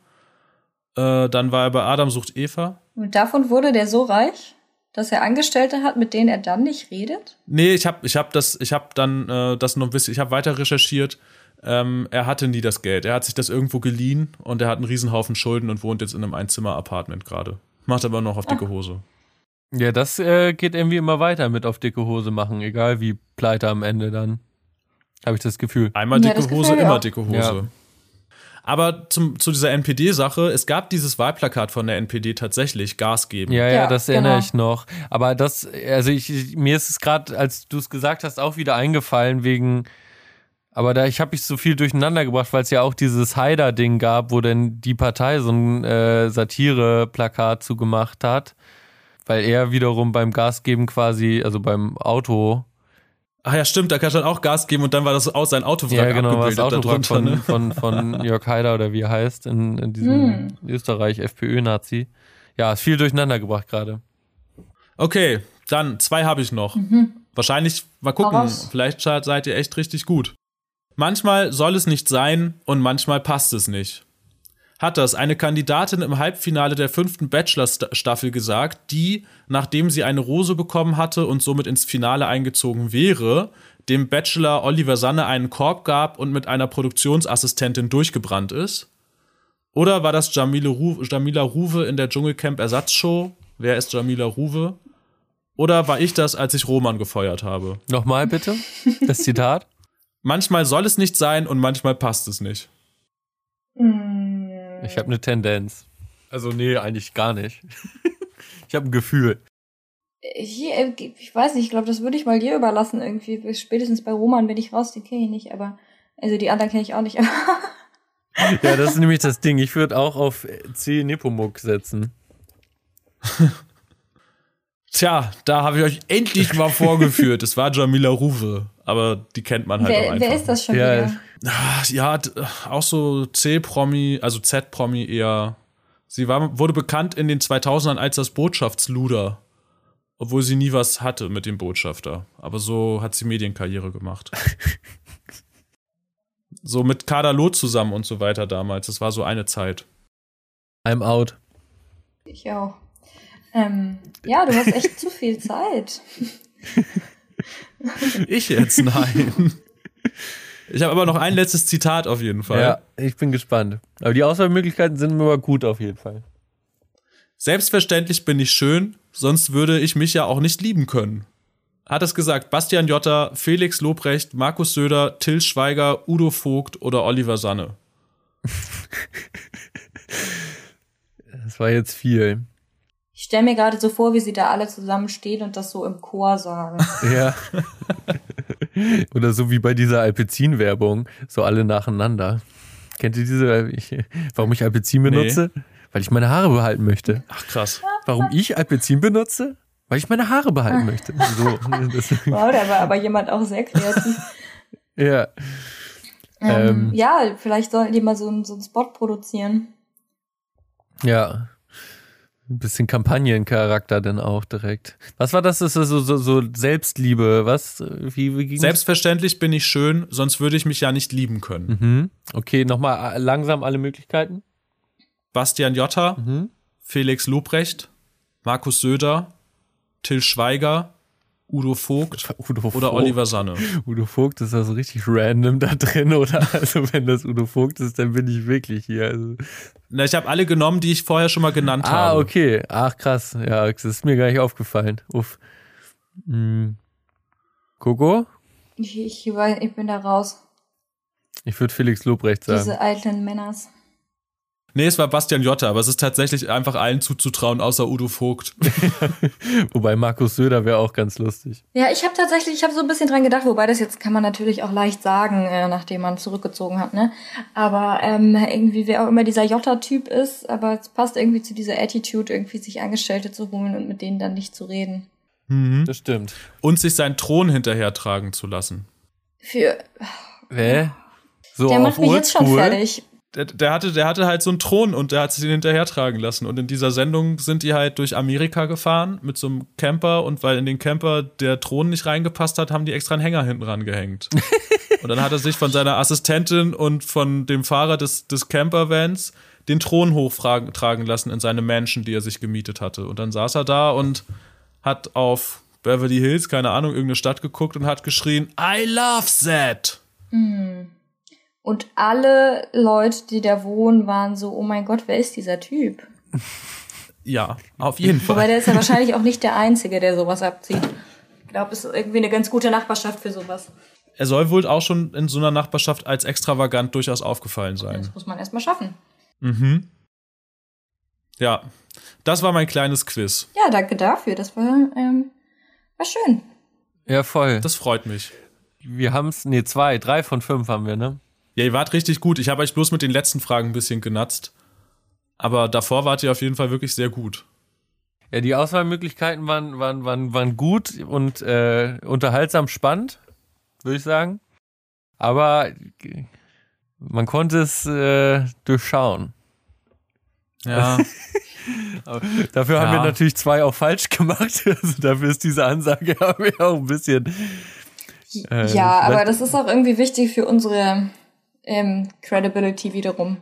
Äh, dann war er bei Adam sucht Eva. Und davon wurde der so reich, dass er Angestellte hat, mit denen er dann nicht redet? Nee, ich habe ich hab das, ich habe dann äh, das noch ein bisschen, ich habe weiter recherchiert. Ähm, er hatte nie das Geld. Er hat sich das irgendwo geliehen und er hat einen Riesenhaufen Schulden und wohnt jetzt in einem Einzimmer-Apartment gerade. Macht aber noch auf dicke Hose. Ja, das äh, geht irgendwie immer weiter mit auf dicke Hose machen, egal wie pleite am Ende dann. Habe ich das Gefühl. Einmal Ja, dicke Hose, immer auch. dicke Hose. Ja. Aber zum, zu dieser NPD-Sache, es gab dieses Wahlplakat von der NPD tatsächlich, Gas geben. Ja, ja, Ja, das erinnere genau. ich noch. Aber das, also ich, mir ist es gerade, als du es gesagt hast, auch wieder eingefallen wegen, aber da, ich habe mich so viel durcheinander gebracht, weil es ja auch dieses Haider-Ding gab, wo denn die Partei so ein äh, Satire-Plakat zugemacht hat, weil er wiederum beim Gasgeben quasi, also beim Auto, Ach ja, stimmt, da kann er auch Gas geben und dann war das aus sein Autowrack ja genau, war das Autowrack von, ne? von, von [LAUGHS] Jörg Haider oder wie er heißt, in, in diesem Österreich FPÖ-Nazi. Ja, ist viel durcheinander gebracht gerade. Okay, dann zwei habe ich noch. Wahrscheinlich, mal gucken, Hau raus. vielleicht seid ihr echt richtig gut. Manchmal soll es nicht sein und manchmal passt es nicht. Hat das eine Kandidatin im Halbfinale der fünften Bachelor-Staffel gesagt, die, nachdem sie eine Rose bekommen hatte und somit ins Finale eingezogen wäre, dem Bachelor Oliver Sanne einen Korb gab und mit einer Produktionsassistentin durchgebrannt ist? Oder war das Jamile Ru Jamila Ruwe in der Dschungelcamp-Ersatzshow? Wer ist Jamila Ruwe? Oder war ich das, als ich Roman gefeuert habe? Nochmal bitte, das Zitat. Manchmal soll es nicht sein und manchmal passt es nicht. Ich habe eine Tendenz. Also nee, eigentlich gar nicht. [LAUGHS] ich habe ein Gefühl. Hier, äh, ich weiß nicht, ich glaube, das würde ich mal dir überlassen irgendwie. Bis Spätestens bei Roman bin ich raus, den kenne ich nicht, aber also die anderen kenne ich auch nicht. [LAUGHS] Aber Ja, das ist nämlich das Ding. Ich würde auch auf C Nepomuk setzen. [LAUGHS] Tja, da habe ich euch endlich mal vorgeführt. Es war Jamila Ruwe, aber die kennt man halt auch wer, einfach. wer ist das schon Ja, wieder? Ah, Ja, d- auch so C-Promi, also Z-Promi eher. Sie war, wurde bekannt in den 2000ern als das Botschaftsluder. Obwohl sie nie was hatte mit dem Botschafter. Aber so hat sie Medienkarriere gemacht. [LAUGHS] so mit Kader Loth zusammen und so weiter damals. Das war so eine Zeit. I'm out. Ich auch. Ähm, ja, du hast echt zu viel Zeit. [LAUGHS] Ich jetzt? Nein. [LAUGHS] Ich habe aber noch ein letztes Zitat auf jeden Fall. Ja, ich bin gespannt. Aber die Auswahlmöglichkeiten sind immer gut auf jeden Fall. Selbstverständlich bin ich schön, sonst würde ich mich ja auch nicht lieben können. Hat es gesagt Bastian Jotta, Felix Lobrecht, Markus Söder, Till Schweiger, Udo Vogt oder Oliver Sanne? [LAUGHS] Das war jetzt viel. Ich stelle mir gerade so vor, wie sie da alle zusammenstehen und das so im Chor sagen. [LAUGHS] Ja. [LAUGHS] Oder so wie bei dieser Alpezin-Werbung, so alle nacheinander. Kennt ihr diese, ich, warum ich Alpezin benutze? Nee. Weil ich meine Haare behalten möchte. Ach krass. Warum ich Alpezin benutze? Weil ich meine Haare behalten [LAUGHS] möchte. So, wow, da war aber jemand auch sehr kreativ. Ja. Ähm, ähm, ja, vielleicht sollten die mal so, so einen Spot produzieren. Ja. Ein bisschen Kampagnencharakter dann auch direkt. Was war das? Das ist so, so, so Selbstliebe. Was? Wie, wie ging's? Selbstverständlich bin ich schön, sonst würde ich mich ja nicht lieben können. Mhm. Okay, nochmal äh, langsam alle Möglichkeiten. Bastian Jotta, mhm. Felix Lobrecht, Markus Söder, Till Schweiger, Udo Vogt, [LAUGHS] Udo Vogt oder Oliver Sanne. Udo Vogt ist also richtig random da drin, [LAUGHS] oder? Also wenn das Udo Vogt ist, dann bin ich wirklich hier. Also Na, ich habe alle genommen, die ich vorher schon mal genannt ah, habe. Ah, okay. Ach krass. Ja, das ist mir gar nicht aufgefallen. Uff. Hm. Coco? Ich, ich, ich bin da raus. Ich würde Felix Lobrecht sagen. Diese alten Männers. Nee, es war Bastian Jotta, aber es ist tatsächlich einfach allen zuzutrauen, außer Udo Vogt. [LAUGHS] wobei Markus Söder wäre auch ganz lustig. Ja, ich habe tatsächlich, ich habe so ein bisschen dran gedacht, wobei das jetzt kann man natürlich auch leicht sagen, äh, nachdem man zurückgezogen hat, ne? Aber ähm, irgendwie, wer auch immer dieser Jotta-Typ ist, aber es passt irgendwie zu dieser Attitude, irgendwie sich Angestellte zu holen und mit denen dann nicht zu reden. Mhm. Das stimmt. Und sich seinen Thron hinterhertragen zu lassen. Für. Wer? So der macht mich jetzt schon fertig der, der, hatte, der hatte halt so einen Thron und der hat sich den hinterhertragen lassen. Und in dieser Sendung sind die halt durch Amerika gefahren mit so einem Camper und weil in den Camper der Thron nicht reingepasst hat, haben die extra einen Hänger hinten ran gehängt. [LAUGHS] und dann hat er sich von seiner Assistentin und von dem Fahrer des, des Campervans den Thron hochtragen lassen in seine Mansion, die er sich gemietet hatte. Und dann saß er da und hat auf Beverly Hills, keine Ahnung, irgendeine Stadt geguckt und hat geschrien, I love that. Mm. Und alle Leute, die da wohnen, waren so, oh mein Gott, wer ist dieser Typ? Ja, auf jeden Fall. Wobei der ist ja wahrscheinlich auch nicht der Einzige, der sowas abzieht. Ich glaube, es ist irgendwie eine ganz gute Nachbarschaft für sowas. Er soll wohl auch schon in so einer Nachbarschaft als extravagant durchaus aufgefallen sein. Das muss man erstmal schaffen. Mhm. Ja, das war mein kleines Quiz. Ja, danke dafür. Das war, ähm, war schön. Ja, voll. Das freut mich. Wir haben es, nee, zwei, drei von fünf haben wir, ne? Ja, ihr wart richtig gut. Ich habe euch bloß mit den letzten Fragen ein bisschen genatzt. Aber davor wart ihr auf jeden Fall wirklich sehr gut. Ja, die Auswahlmöglichkeiten waren, waren, waren, waren gut und äh, unterhaltsam spannend, würde ich sagen. Aber man konnte es äh, durchschauen. Ja. [LAUGHS] dafür ja. haben wir natürlich zwei auch falsch gemacht. [LAUGHS] Also dafür ist diese Ansage [LAUGHS] auch ein bisschen. Äh, ja, aber das ist auch irgendwie wichtig für unsere ähm, Credibility wiederum.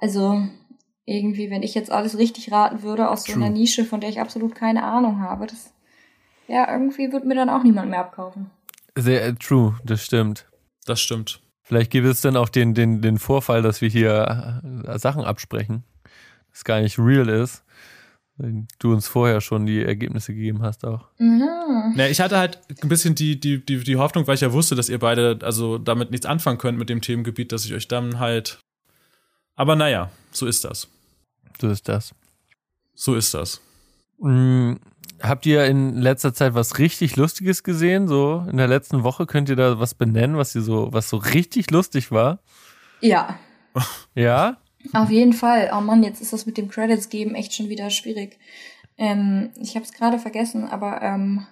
Also irgendwie, wenn ich jetzt alles richtig raten würde aus so einer Nische, von der ich absolut keine Ahnung habe, das ja, irgendwie wird mir dann auch niemand mehr abkaufen. Sehr äh, true, das stimmt. Das stimmt. Vielleicht gibt es dann auch den, den, den Vorfall, dass wir hier äh, Sachen absprechen, das gar nicht real ist du uns vorher schon die Ergebnisse gegeben hast auch. Mhm. Ja, ich hatte halt ein bisschen die, die, die, die Hoffnung, weil ich ja wusste, dass ihr beide also damit nichts anfangen könnt mit dem Themengebiet, dass ich euch dann halt. Aber naja, so ist das. So ist das. So ist das. Mhm. Habt ihr in letzter Zeit was richtig Lustiges gesehen? So in der letzten Woche könnt ihr da was benennen, was ihr so, was so richtig lustig war? Ja. Ja? Auf jeden Fall. Oh Mann, jetzt ist das mit dem Credits geben echt schon wieder schwierig. Ähm, ich habe es gerade vergessen, aber ähm,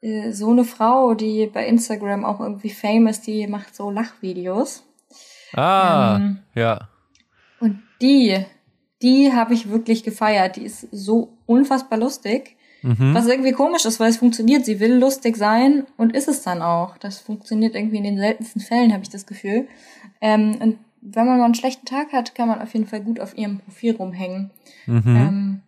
äh, so eine Frau, die bei Instagram auch irgendwie famous, die macht so Lachvideos. Ah, ähm, ja. Und die, die habe ich wirklich gefeiert. Die ist so unfassbar lustig. Mhm. Was irgendwie komisch ist, weil es funktioniert. Sie will lustig sein und ist es dann auch. Das funktioniert irgendwie in den seltensten Fällen, habe ich das Gefühl. Ähm, und wenn man mal einen schlechten Tag hat, kann man auf jeden Fall gut auf ihrem Profil rumhängen. Mhm. Ähm,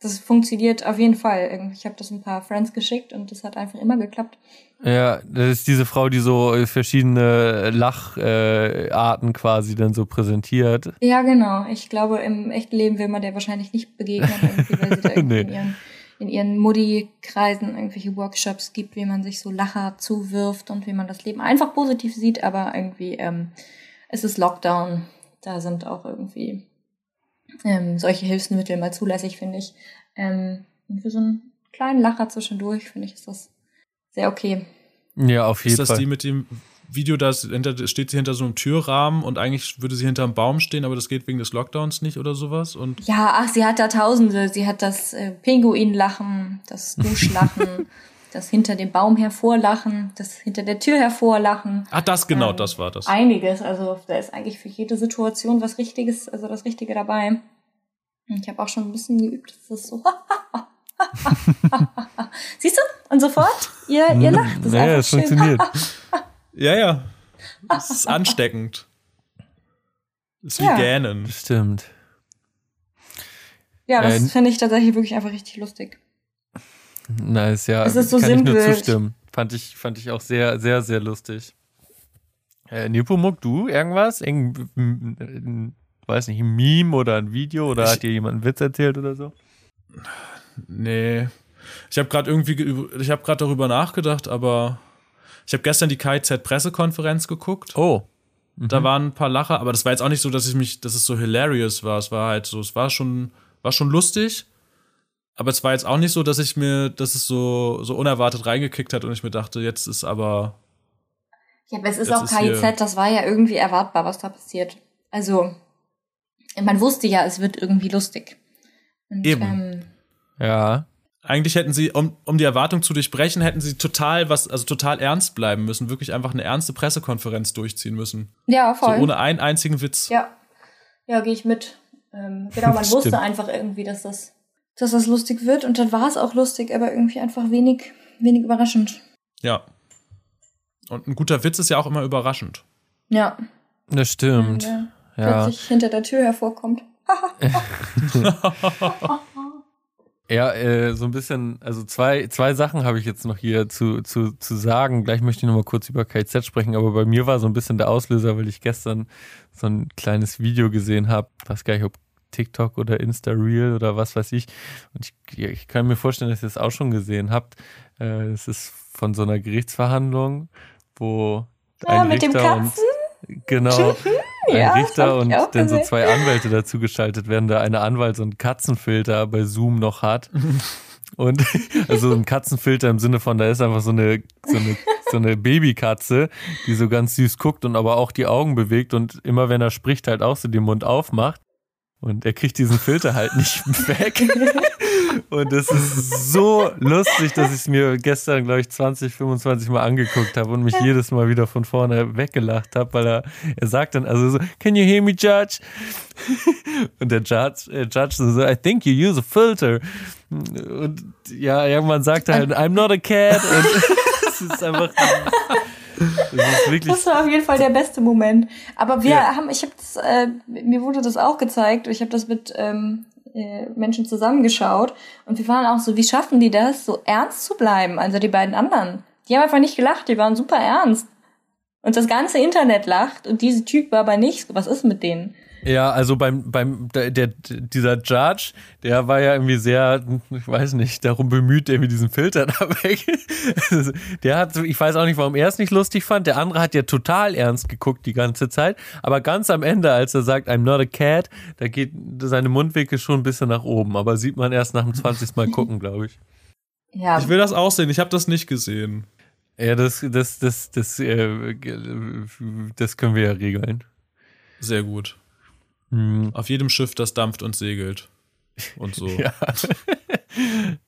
das funktioniert auf jeden Fall. Ich habe das ein paar Friends geschickt und das hat einfach immer geklappt. Ja, das ist diese Frau, die so verschiedene Lacharten äh, quasi dann so präsentiert. Ja, genau. Ich glaube, im echten Leben will man der wahrscheinlich nicht begegnen, weil sie da [LAUGHS] irgendwie nee. in ihren, in ihren Muddy-Kreisen irgendwelche Workshops gibt, wie man sich so Lacher zuwirft und wie man das Leben einfach positiv sieht, aber irgendwie ähm, es ist Lockdown. Da sind auch irgendwie ähm, solche Hilfsmittel mal zulässig, finde ich. Ähm, für so einen kleinen Lacher zwischendurch, finde ich, ist das sehr okay. Ja, auf jeden Ist das Fall. die mit dem Video, da steht sie hinter so einem Türrahmen und eigentlich würde sie hinter einem Baum stehen, aber das geht wegen des Lockdowns nicht oder sowas? Und Ja, ach, sie hat da Tausende. Sie hat das äh, Pinguinlachen, das [LAUGHS] Duschlachen, das hinter dem Baum hervorlachen, das hinter der Tür hervorlachen. ah, das genau, Ähm, das war das. Einiges. Also da ist eigentlich für jede Situation was Richtiges, also das Richtige dabei. Ich habe auch schon ein bisschen geübt. Das ist so. [LAUGHS] Siehst du? Und sofort, ihr, ihr [LAUGHS] lacht. Das ist ja, einfach es schön. funktioniert. [LAUGHS] Ja, ja. Es ist ansteckend. Es ist wie Ja. Gähnen. Stimmt. Ja, das Äh, finde ich tatsächlich wirklich einfach richtig lustig. Nice, ja. Es ist so kann ich simpel. nur zustimmen. Fand ich, fand ich auch sehr, sehr, sehr lustig. Äh, Nepomuk, du irgendwas? Irgend, m- weiß nicht, ein Meme oder ein Video oder Ich- hat dir jemand einen Witz erzählt oder so? Nee. Ich habe gerade irgendwie, ge- ich habe gerade darüber nachgedacht, aber ich habe gestern die KIZ-Pressekonferenz geguckt. Oh. Da waren ein paar Lacher, aber das war jetzt auch nicht so, dass ich mich, dass es so hilarious war. Es war halt so, es war schon, war schon lustig. Aber es war jetzt auch nicht so, dass ich mir, dass es so, so unerwartet reingekickt hat und ich mir dachte, jetzt ist aber, Ja, aber es ist auch KIZ, hier- das war ja irgendwie erwartbar, was da passiert. Also, man wusste ja, es wird irgendwie lustig. Und, Eben. Ähm, Ja. eigentlich hätten sie, um, um die Erwartung zu durchbrechen, hätten sie total was, also total ernst bleiben müssen, wirklich einfach eine ernste Pressekonferenz durchziehen müssen. ja, So voll. ohne einen einzigen Witz. ja, ja gehe ich mit. Ähm, genau, [LAUGHS] man wusste einfach irgendwie, dass das, dass das lustig wird. Und dann war es auch lustig, aber irgendwie einfach wenig, wenig überraschend. Ja. Und ein guter Witz ist ja auch immer überraschend. Ja, Das stimmt. wenn der Ja. plötzlich hinter der Tür hervorkommt. [LAUGHS] Ja, äh, so ein bisschen, also zwei, zwei Sachen habe ich jetzt noch hier zu, zu, zu sagen. Gleich möchte ich noch mal kurz über KZ sprechen, aber bei mir war so ein bisschen der Auslöser, weil ich gestern so ein kleines Video gesehen habe, weiß gar nicht, ob TikTok oder Insta Reel oder was weiß ich. Und ich, ich kann mir vorstellen, dass ihr das auch schon gesehen habt. Äh, Es ist von so einer Gerichtsverhandlung, wo Ja, ein mit dem Richter und Katzen? genau ein Ja, Richter und dann so zwei Anwälte dazu geschaltet werden, da eine Anwalt so einen Katzenfilter bei Zoom noch hat. Und [LAUGHS] also ein Katzenfilter im Sinne von, da ist einfach so eine, so eine, so eine Babykatze, die so ganz süß guckt und aber auch die Augen bewegt und immer wenn er spricht, halt auch so den Mund aufmacht. Und er kriegt diesen Filter halt nicht [LAUGHS] weg. Und es ist so lustig, dass ich es mir gestern, glaube ich, 20, 25 Mal angeguckt habe und mich jedes Mal wieder von vorne weggelacht habe, weil er, er sagt dann also so, can you hear me, Judge? Und der Judge, äh, Judge so, I think you use a filter. Und ja, irgendwann sagt er halt, I'm not a cat. Und [LAUGHS] es ist einfach, [LAUGHS] wirklich Das war auf jeden Fall der beste Moment. Aber wir Ja. haben, ich habe das, äh, mir wurde das auch gezeigt. Ich habe das mit ähm, äh, Menschen zusammengeschaut und wir waren auch so, wie schaffen die das, so ernst zu bleiben? Also die beiden anderen, die haben einfach nicht gelacht, die waren super ernst. Und das ganze Internet lacht und diese Typ war aber nicht. Was ist mit denen? Ja, also beim, beim, der, der, dieser Judge, der war ja irgendwie sehr, ich weiß nicht, darum bemüht, irgendwie diesen Filter da [LAUGHS] weg. Der hat, ich weiß auch nicht, warum er es nicht lustig fand. Der andere hat ja total ernst geguckt die ganze Zeit. Aber ganz am Ende, als er sagt, I'm not a cat, da geht seine Mundwinkel schon ein bisschen nach oben. Aber sieht man erst nach dem 20. Mal gucken, glaube ich. Ja, Ich will das auch sehen, ich habe das nicht gesehen. Ja, das, das, das, das, äh, das können wir ja regeln. Sehr gut. Hm. Auf jedem Schiff, das dampft und segelt. Und so. [LAUGHS] Ja,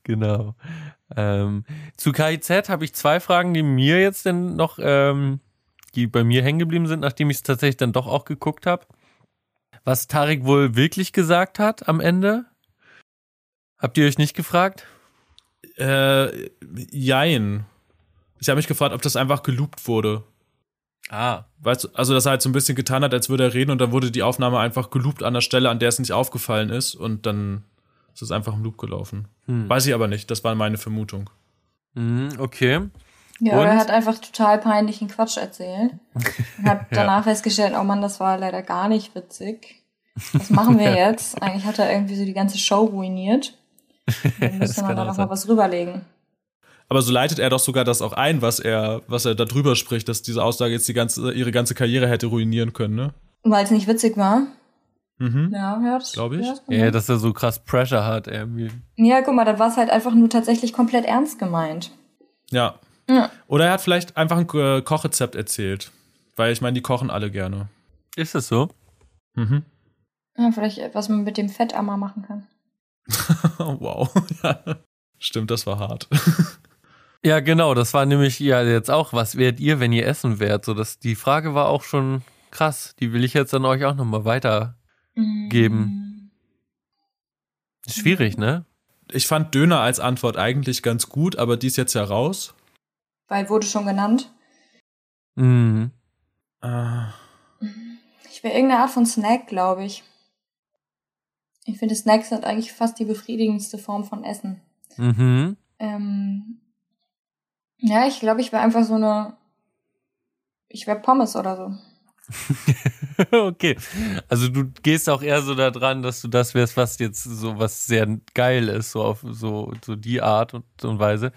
genau. Ähm, zu KIZ habe ich zwei Fragen, die mir jetzt denn noch, ähm, die bei mir hängen geblieben sind, nachdem ich es tatsächlich dann doch auch geguckt habe. Was Tarek wohl wirklich gesagt hat am Ende? Habt ihr euch nicht gefragt? Äh, jein. Ich habe mich gefragt, ob das einfach geloopt wurde. Ah. Weißt du, also dass er halt so ein bisschen getan hat, als würde er reden und dann wurde die Aufnahme einfach geloopt an der Stelle, an der es nicht aufgefallen ist und dann ist es einfach im Loop gelaufen. Hm. Weiß ich aber nicht, das war meine Vermutung. Mhm, okay. ja und? er hat einfach total peinlichen Quatsch erzählt. Und hat [LAUGHS] danach festgestellt, oh Mann, das war leider gar nicht witzig. Was machen wir [LAUGHS] jetzt? Eigentlich hat er irgendwie so die ganze Show ruiniert. [LAUGHS] Dann müsste man da auch noch sein. mal was rüberlegen. Aber so leitet er doch sogar das auch ein, was er, was er darüber spricht, dass diese Aussage jetzt die ganze, ihre ganze Karriere hätte ruinieren können, ne? Weil es nicht witzig war. Mhm. Ja, ja, das Glaub ich. Ja, das Ja, dass er so krass Pressure hat irgendwie. ja, guck mal, dann war es halt einfach nur tatsächlich komplett ernst gemeint. Ja. Ja. Oder er hat vielleicht einfach ein äh, Kochrezept erzählt. Weil ich meine, die kochen alle gerne. Ist das so? Mhm. Ja, vielleicht, was man mit dem Fettammer machen kann. [LAUGHS] wow. [LAUGHS] ja. Stimmt, das war hart. [LAUGHS] Ja, genau, das war nämlich ja jetzt auch, was wärt ihr, wenn ihr essen wärt? So, das, die Frage war auch schon krass. Die will ich jetzt an euch auch nochmal weiter. Geben. Mm. Schwierig, ne? Ich fand Döner als Antwort eigentlich ganz gut, aber die ist jetzt ja raus. Weil wurde schon genannt. Mhm. Äh, Ich will irgendeine Art von Snack, glaube ich. Ich finde, Snacks sind eigentlich fast die befriedigendste Form von Essen. Mhm. Ähm, ja, ich glaube, ich wäre einfach so eine. Ich wäre Pommes oder so. [LAUGHS] okay. Also du gehst auch eher so da dran, dass du das wärst, was jetzt so was sehr geil ist, so auf so, so die Art und, und Weise.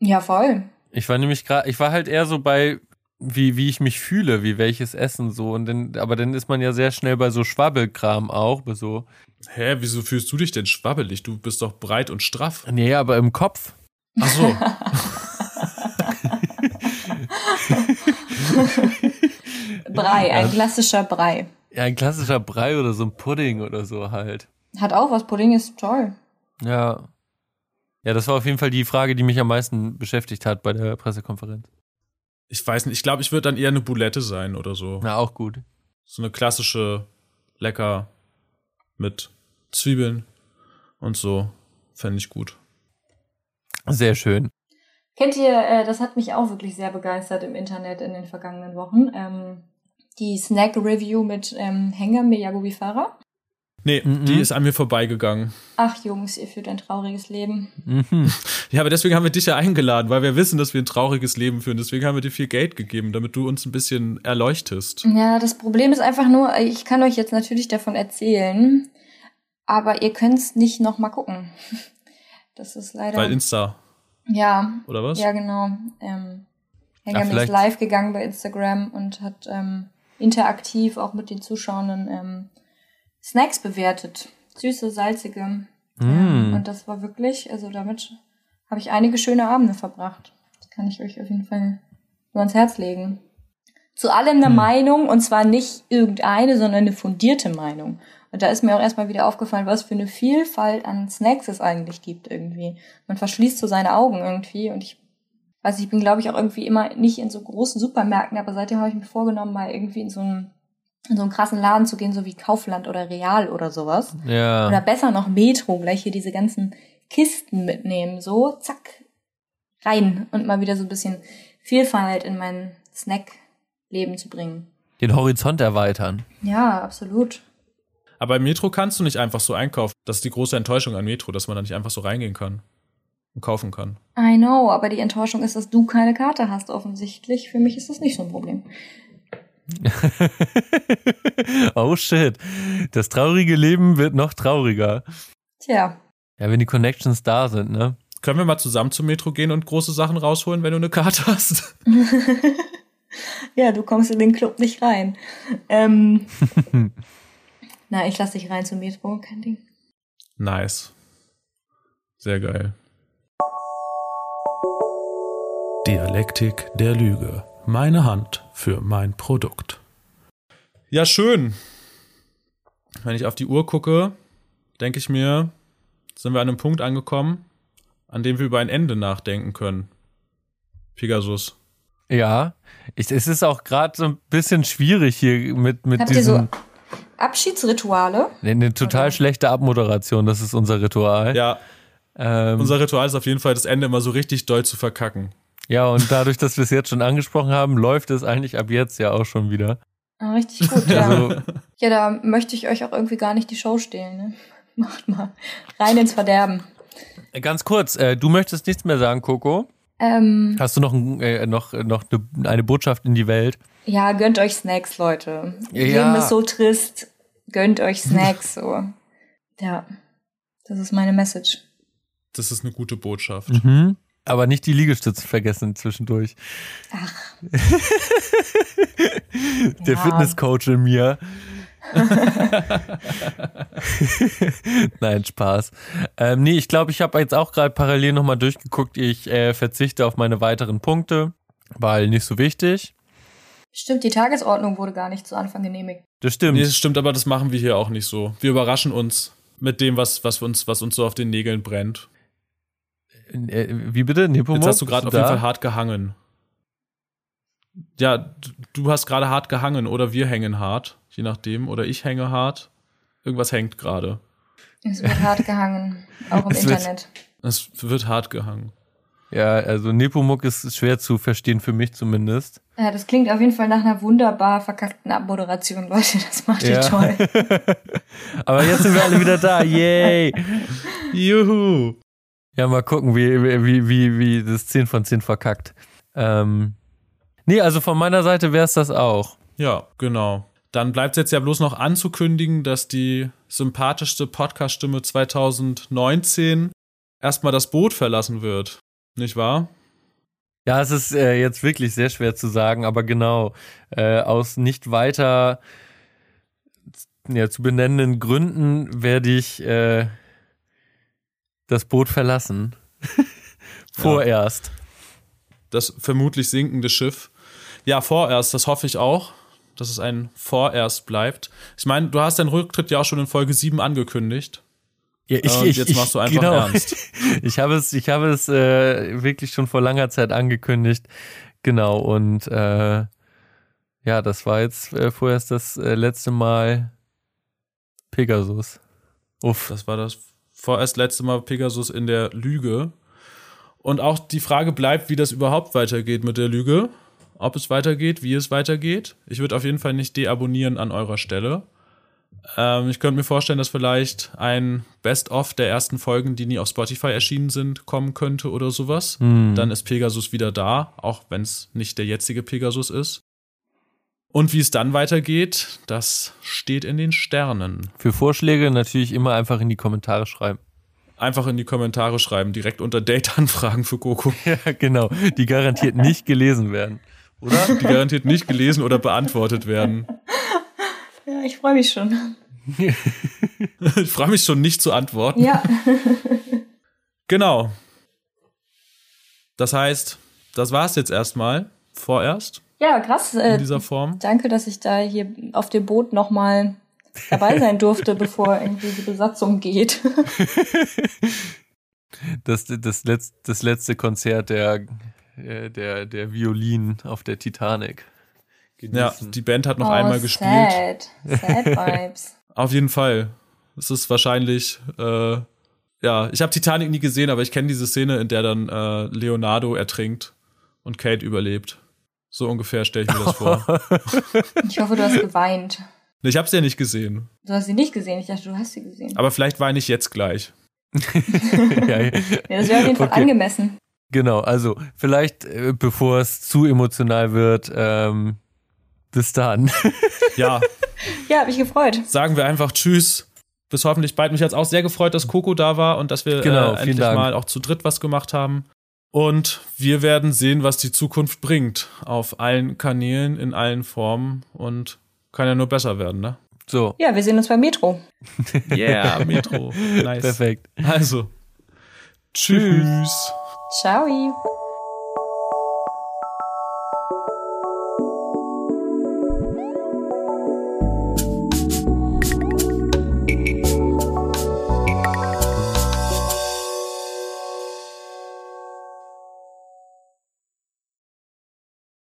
Ja, voll. Ich war nämlich gerade, ich war halt eher so bei, wie, wie ich mich fühle, wie welches Essen so. Und dann, aber dann ist man ja sehr schnell bei so Schwabbelkram auch, bei so. hä, wieso fühlst du dich denn schwabbelig? Du bist doch breit und straff. Nee, aber im Kopf. Ach so. [LAUGHS] [LAUGHS] Brei, ein klassischer Brei. Ja, ein klassischer Brei oder so ein Pudding oder so halt. Hat auch was. Pudding ist toll. Ja. Ja, das war auf jeden Fall die Frage, die mich am meisten beschäftigt hat bei der Pressekonferenz. Ich weiß nicht, ich glaube, ich würde dann eher eine Boulette sein oder so. Na, auch gut. So eine klassische, lecker mit Zwiebeln und so. Fände ich gut. Sehr schön. Kennt ihr, äh, das hat mich auch wirklich sehr begeistert im Internet in den vergangenen Wochen. Ähm, die Snack-Review mit ähm, Hänger Miyagobi Farah. Nee, Mhm. die ist an mir vorbeigegangen. Ach Jungs, ihr führt ein trauriges Leben. Mhm. Ja, aber deswegen haben wir dich ja eingeladen, weil wir wissen, dass wir ein trauriges Leben führen. Deswegen haben wir dir viel Geld gegeben, damit du uns ein bisschen erleuchtest. Ja, das Problem ist einfach nur, ich kann euch jetzt natürlich davon erzählen, aber ihr könnt's nicht noch mal gucken. [LAUGHS] Das ist leider. Weil Insta, ja, oder was? ja genau. Ähm, Hänger Ach, ist live gegangen bei Instagram und hat ähm, interaktiv auch mit den Zuschauern ähm, Snacks bewertet. Süße, salzige. Mm. Und das war wirklich, also damit habe ich einige schöne Abende verbracht. Das kann ich euch auf jeden Fall nur ans Herz legen. Zu allem eine Meinung und zwar nicht irgendeine, sondern eine fundierte Meinung. Und da ist mir auch erstmal wieder aufgefallen, was für eine Vielfalt an Snacks es eigentlich gibt irgendwie. Man verschließt so seine Augen irgendwie und ich weiß, nicht, ich bin glaube ich auch irgendwie immer nicht in so großen Supermärkten, aber seitdem habe ich mir vorgenommen, mal irgendwie in so einen, in so einen krassen Laden zu gehen, so wie Kaufland oder Real oder sowas. Ja. Oder besser noch Metro, gleich hier diese ganzen Kisten mitnehmen. So, zack, rein und mal wieder so ein bisschen Vielfalt in mein Snack-Leben zu bringen. Den Horizont erweitern. Ja, absolut. Aber im Metro kannst du nicht einfach so einkaufen. Das ist die große Enttäuschung an Metro, dass man da nicht einfach so reingehen kann und kaufen kann. I know, aber die Enttäuschung ist, dass du keine Karte hast, offensichtlich. Für mich ist das nicht so ein Problem. [LAUGHS] oh shit. Das traurige Leben wird noch trauriger. Tja, Ja, wenn die Connections da sind, ne? Können wir mal zusammen zum Metro gehen und große Sachen rausholen, wenn du eine Karte hast? [LAUGHS] ja, du kommst in den Club nicht rein. Ähm, [LAUGHS] na, ich lass dich rein zum Metro, kein Ding. Nice. Sehr geil. Dialektik der Lüge. Meine Hand für mein Produkt. Ja, schön. Wenn ich auf die Uhr gucke, denke ich mir, sind wir an einem Punkt angekommen, an dem wir über ein Ende nachdenken können. Pegasus. Ja. Ich, es ist auch gerade so ein bisschen schwierig hier mit, mit Habt ihr so. Abschiedsrituale? Nee, eine total Okay. schlechte Abmoderation, das ist unser Ritual. Ja, ähm, unser Ritual ist auf jeden Fall, das Ende immer so richtig doll zu verkacken. ja, und dadurch, dass wir es jetzt schon angesprochen haben, läuft es eigentlich ab jetzt ja auch schon wieder. Ah, richtig gut, ja. Also, Ja, da möchte ich euch auch irgendwie gar nicht die Show stehlen. Ne? [LAUGHS] Macht mal. Rein ins Verderben. ganz kurz, äh, du möchtest nichts mehr sagen, Coco. Ähm, Hast du noch, ein- äh, noch, noch eine, eine Botschaft in die Welt? Ja, gönnt euch Snacks, Leute. Ja. Leben ist so trist. Gönnt euch Snacks. so. Ja, das ist meine Message. Das ist eine gute Botschaft. Mhm. Aber nicht die Liegestütze vergessen zwischendurch. Ach, [LAUGHS] Der Ja. Fitnesscoach in mir. [LAUGHS] Nein, Spaß. Ähm, nee, ich glaube, ich habe jetzt auch gerade parallel nochmal durchgeguckt. Ich äh, verzichte auf meine weiteren Punkte, weil nicht so wichtig. Stimmt, die Tagesordnung wurde gar nicht zu Anfang genehmigt. Das stimmt. Nee, das stimmt, aber das machen wir hier auch nicht so. Wir überraschen uns mit dem, was, was, uns, was uns so auf den Nägeln brennt. Äh, wie bitte? Nepomuk? Jetzt hast du gerade auf jeden? Fall hart gehangen. Ja, du hast gerade hart gehangen oder wir hängen hart, je nachdem. Oder ich hänge hart. Irgendwas hängt gerade. Es wird hart gehangen, auch im [LAUGHS] Es wird- Internet. Es wird hart gehangen. Ja, also Nepomuk ist schwer zu verstehen für mich zumindest. Ja, das klingt auf jeden Fall nach einer wunderbar verkackten Abmoderation, Leute. Das macht ihr Ja. toll. [LAUGHS] Aber jetzt sind wir alle wieder da. Yay! Juhu! Ja, mal gucken, wie, wie, wie, wie das 10 von 10 verkackt. Ähm, nee, also von meiner Seite wäre es das auch. Ja, genau. Dann bleibt es jetzt ja bloß noch anzukündigen, dass die sympathischste Podcast-Stimme 2019 erstmal das Boot verlassen wird. Nicht wahr? Ja, es ist äh, jetzt wirklich sehr schwer zu sagen, aber genau, äh, aus nicht weiter ja, zu benennenden Gründen werde ich äh, das Boot verlassen. [LAUGHS] Vorerst. Das vermutlich sinkende Schiff. Ja, vorerst, das hoffe ich auch, dass es ein vorerst bleibt. Ich meine, du hast deinen Rücktritt ja auch schon in Folge 7 angekündigt. Ja, Und jetzt machst du einfach ernst. [LAUGHS] Ich habe es, ich habe es äh, wirklich schon vor langer Zeit angekündigt. Genau, und äh, ja, das war jetzt äh, vorerst das äh, letzte Mal Pegasus. Uff. Das war das vorerst letzte Mal Pegasus in der Lüge. Und auch die Frage bleibt, wie das überhaupt weitergeht mit der Lüge. Ob es weitergeht, wie es weitergeht. Ich würde auf jeden Fall nicht deabonnieren an eurer Stelle. Ähm, ich könnte mir vorstellen, dass vielleicht ein Best-of der ersten Folgen, die nie auf Spotify erschienen sind, kommen könnte oder sowas. Dann ist Pegasus wieder da, auch wenn es nicht der jetzige Pegasus ist. Und wie es dann weitergeht, das steht in den Sternen. Für Vorschläge natürlich immer einfach in die Kommentare schreiben. Einfach in die Kommentare schreiben, direkt unter Date-Anfragen für Coco, [LAUGHS] Ja, genau. Die garantiert nicht gelesen werden. Oder? die garantiert nicht gelesen oder beantwortet werden. Ja, ich freue mich schon. [LAUGHS] Ich freue mich schon nicht zu antworten. Ja, [LAUGHS] Genau. Das heißt, das war's jetzt erstmal, vorerst, ja, krass. in Äh, dieser Form. danke, dass ich da hier auf dem Boot nochmal dabei sein durfte, bevor [LAUGHS] irgendwie die Besatzung geht. Das, das, letz, das letzte Konzert der, äh, der, der Violinen auf der Titanic. Ja, Genießen. die Band hat noch oh, einmal gespielt. sad. Sad [LAUGHS] Vibes. Auf jeden Fall. Es ist wahrscheinlich, äh, ja, ich habe Titanic nie gesehen, aber ich kenne diese Szene, in der dann äh, Leonardo ertrinkt und Kate überlebt. So ungefähr stelle ich mir das vor. [LAUGHS] Ich hoffe, du hast geweint. ich habe sie ja nicht gesehen, Du hast sie nicht gesehen. Ich dachte, du hast sie gesehen. aber vielleicht weine ich jetzt gleich. [LAUGHS] ja, ja. Ja, das wäre auf jeden Fall Okay. angemessen. Genau, also vielleicht, äh, bevor es zu emotional wird, ähm, bis dann. [LAUGHS] Ja, Ja, habe ich gefreut. sagen wir einfach Tschüss. Bis hoffentlich bald. Mich hat auch sehr gefreut, dass Coco da war und dass wir Genau, äh, endlich Dank. mal auch zu dritt was gemacht haben. Und wir werden sehen, was die Zukunft bringt. Auf allen Kanälen, in allen Formen. Und kann ja nur besser werden, ne? So, Ja, wir sehen uns beim Metro. [LAUGHS] Yeah, Metro. [LAUGHS] Nice. perfekt. Also, tschüss. Ciao.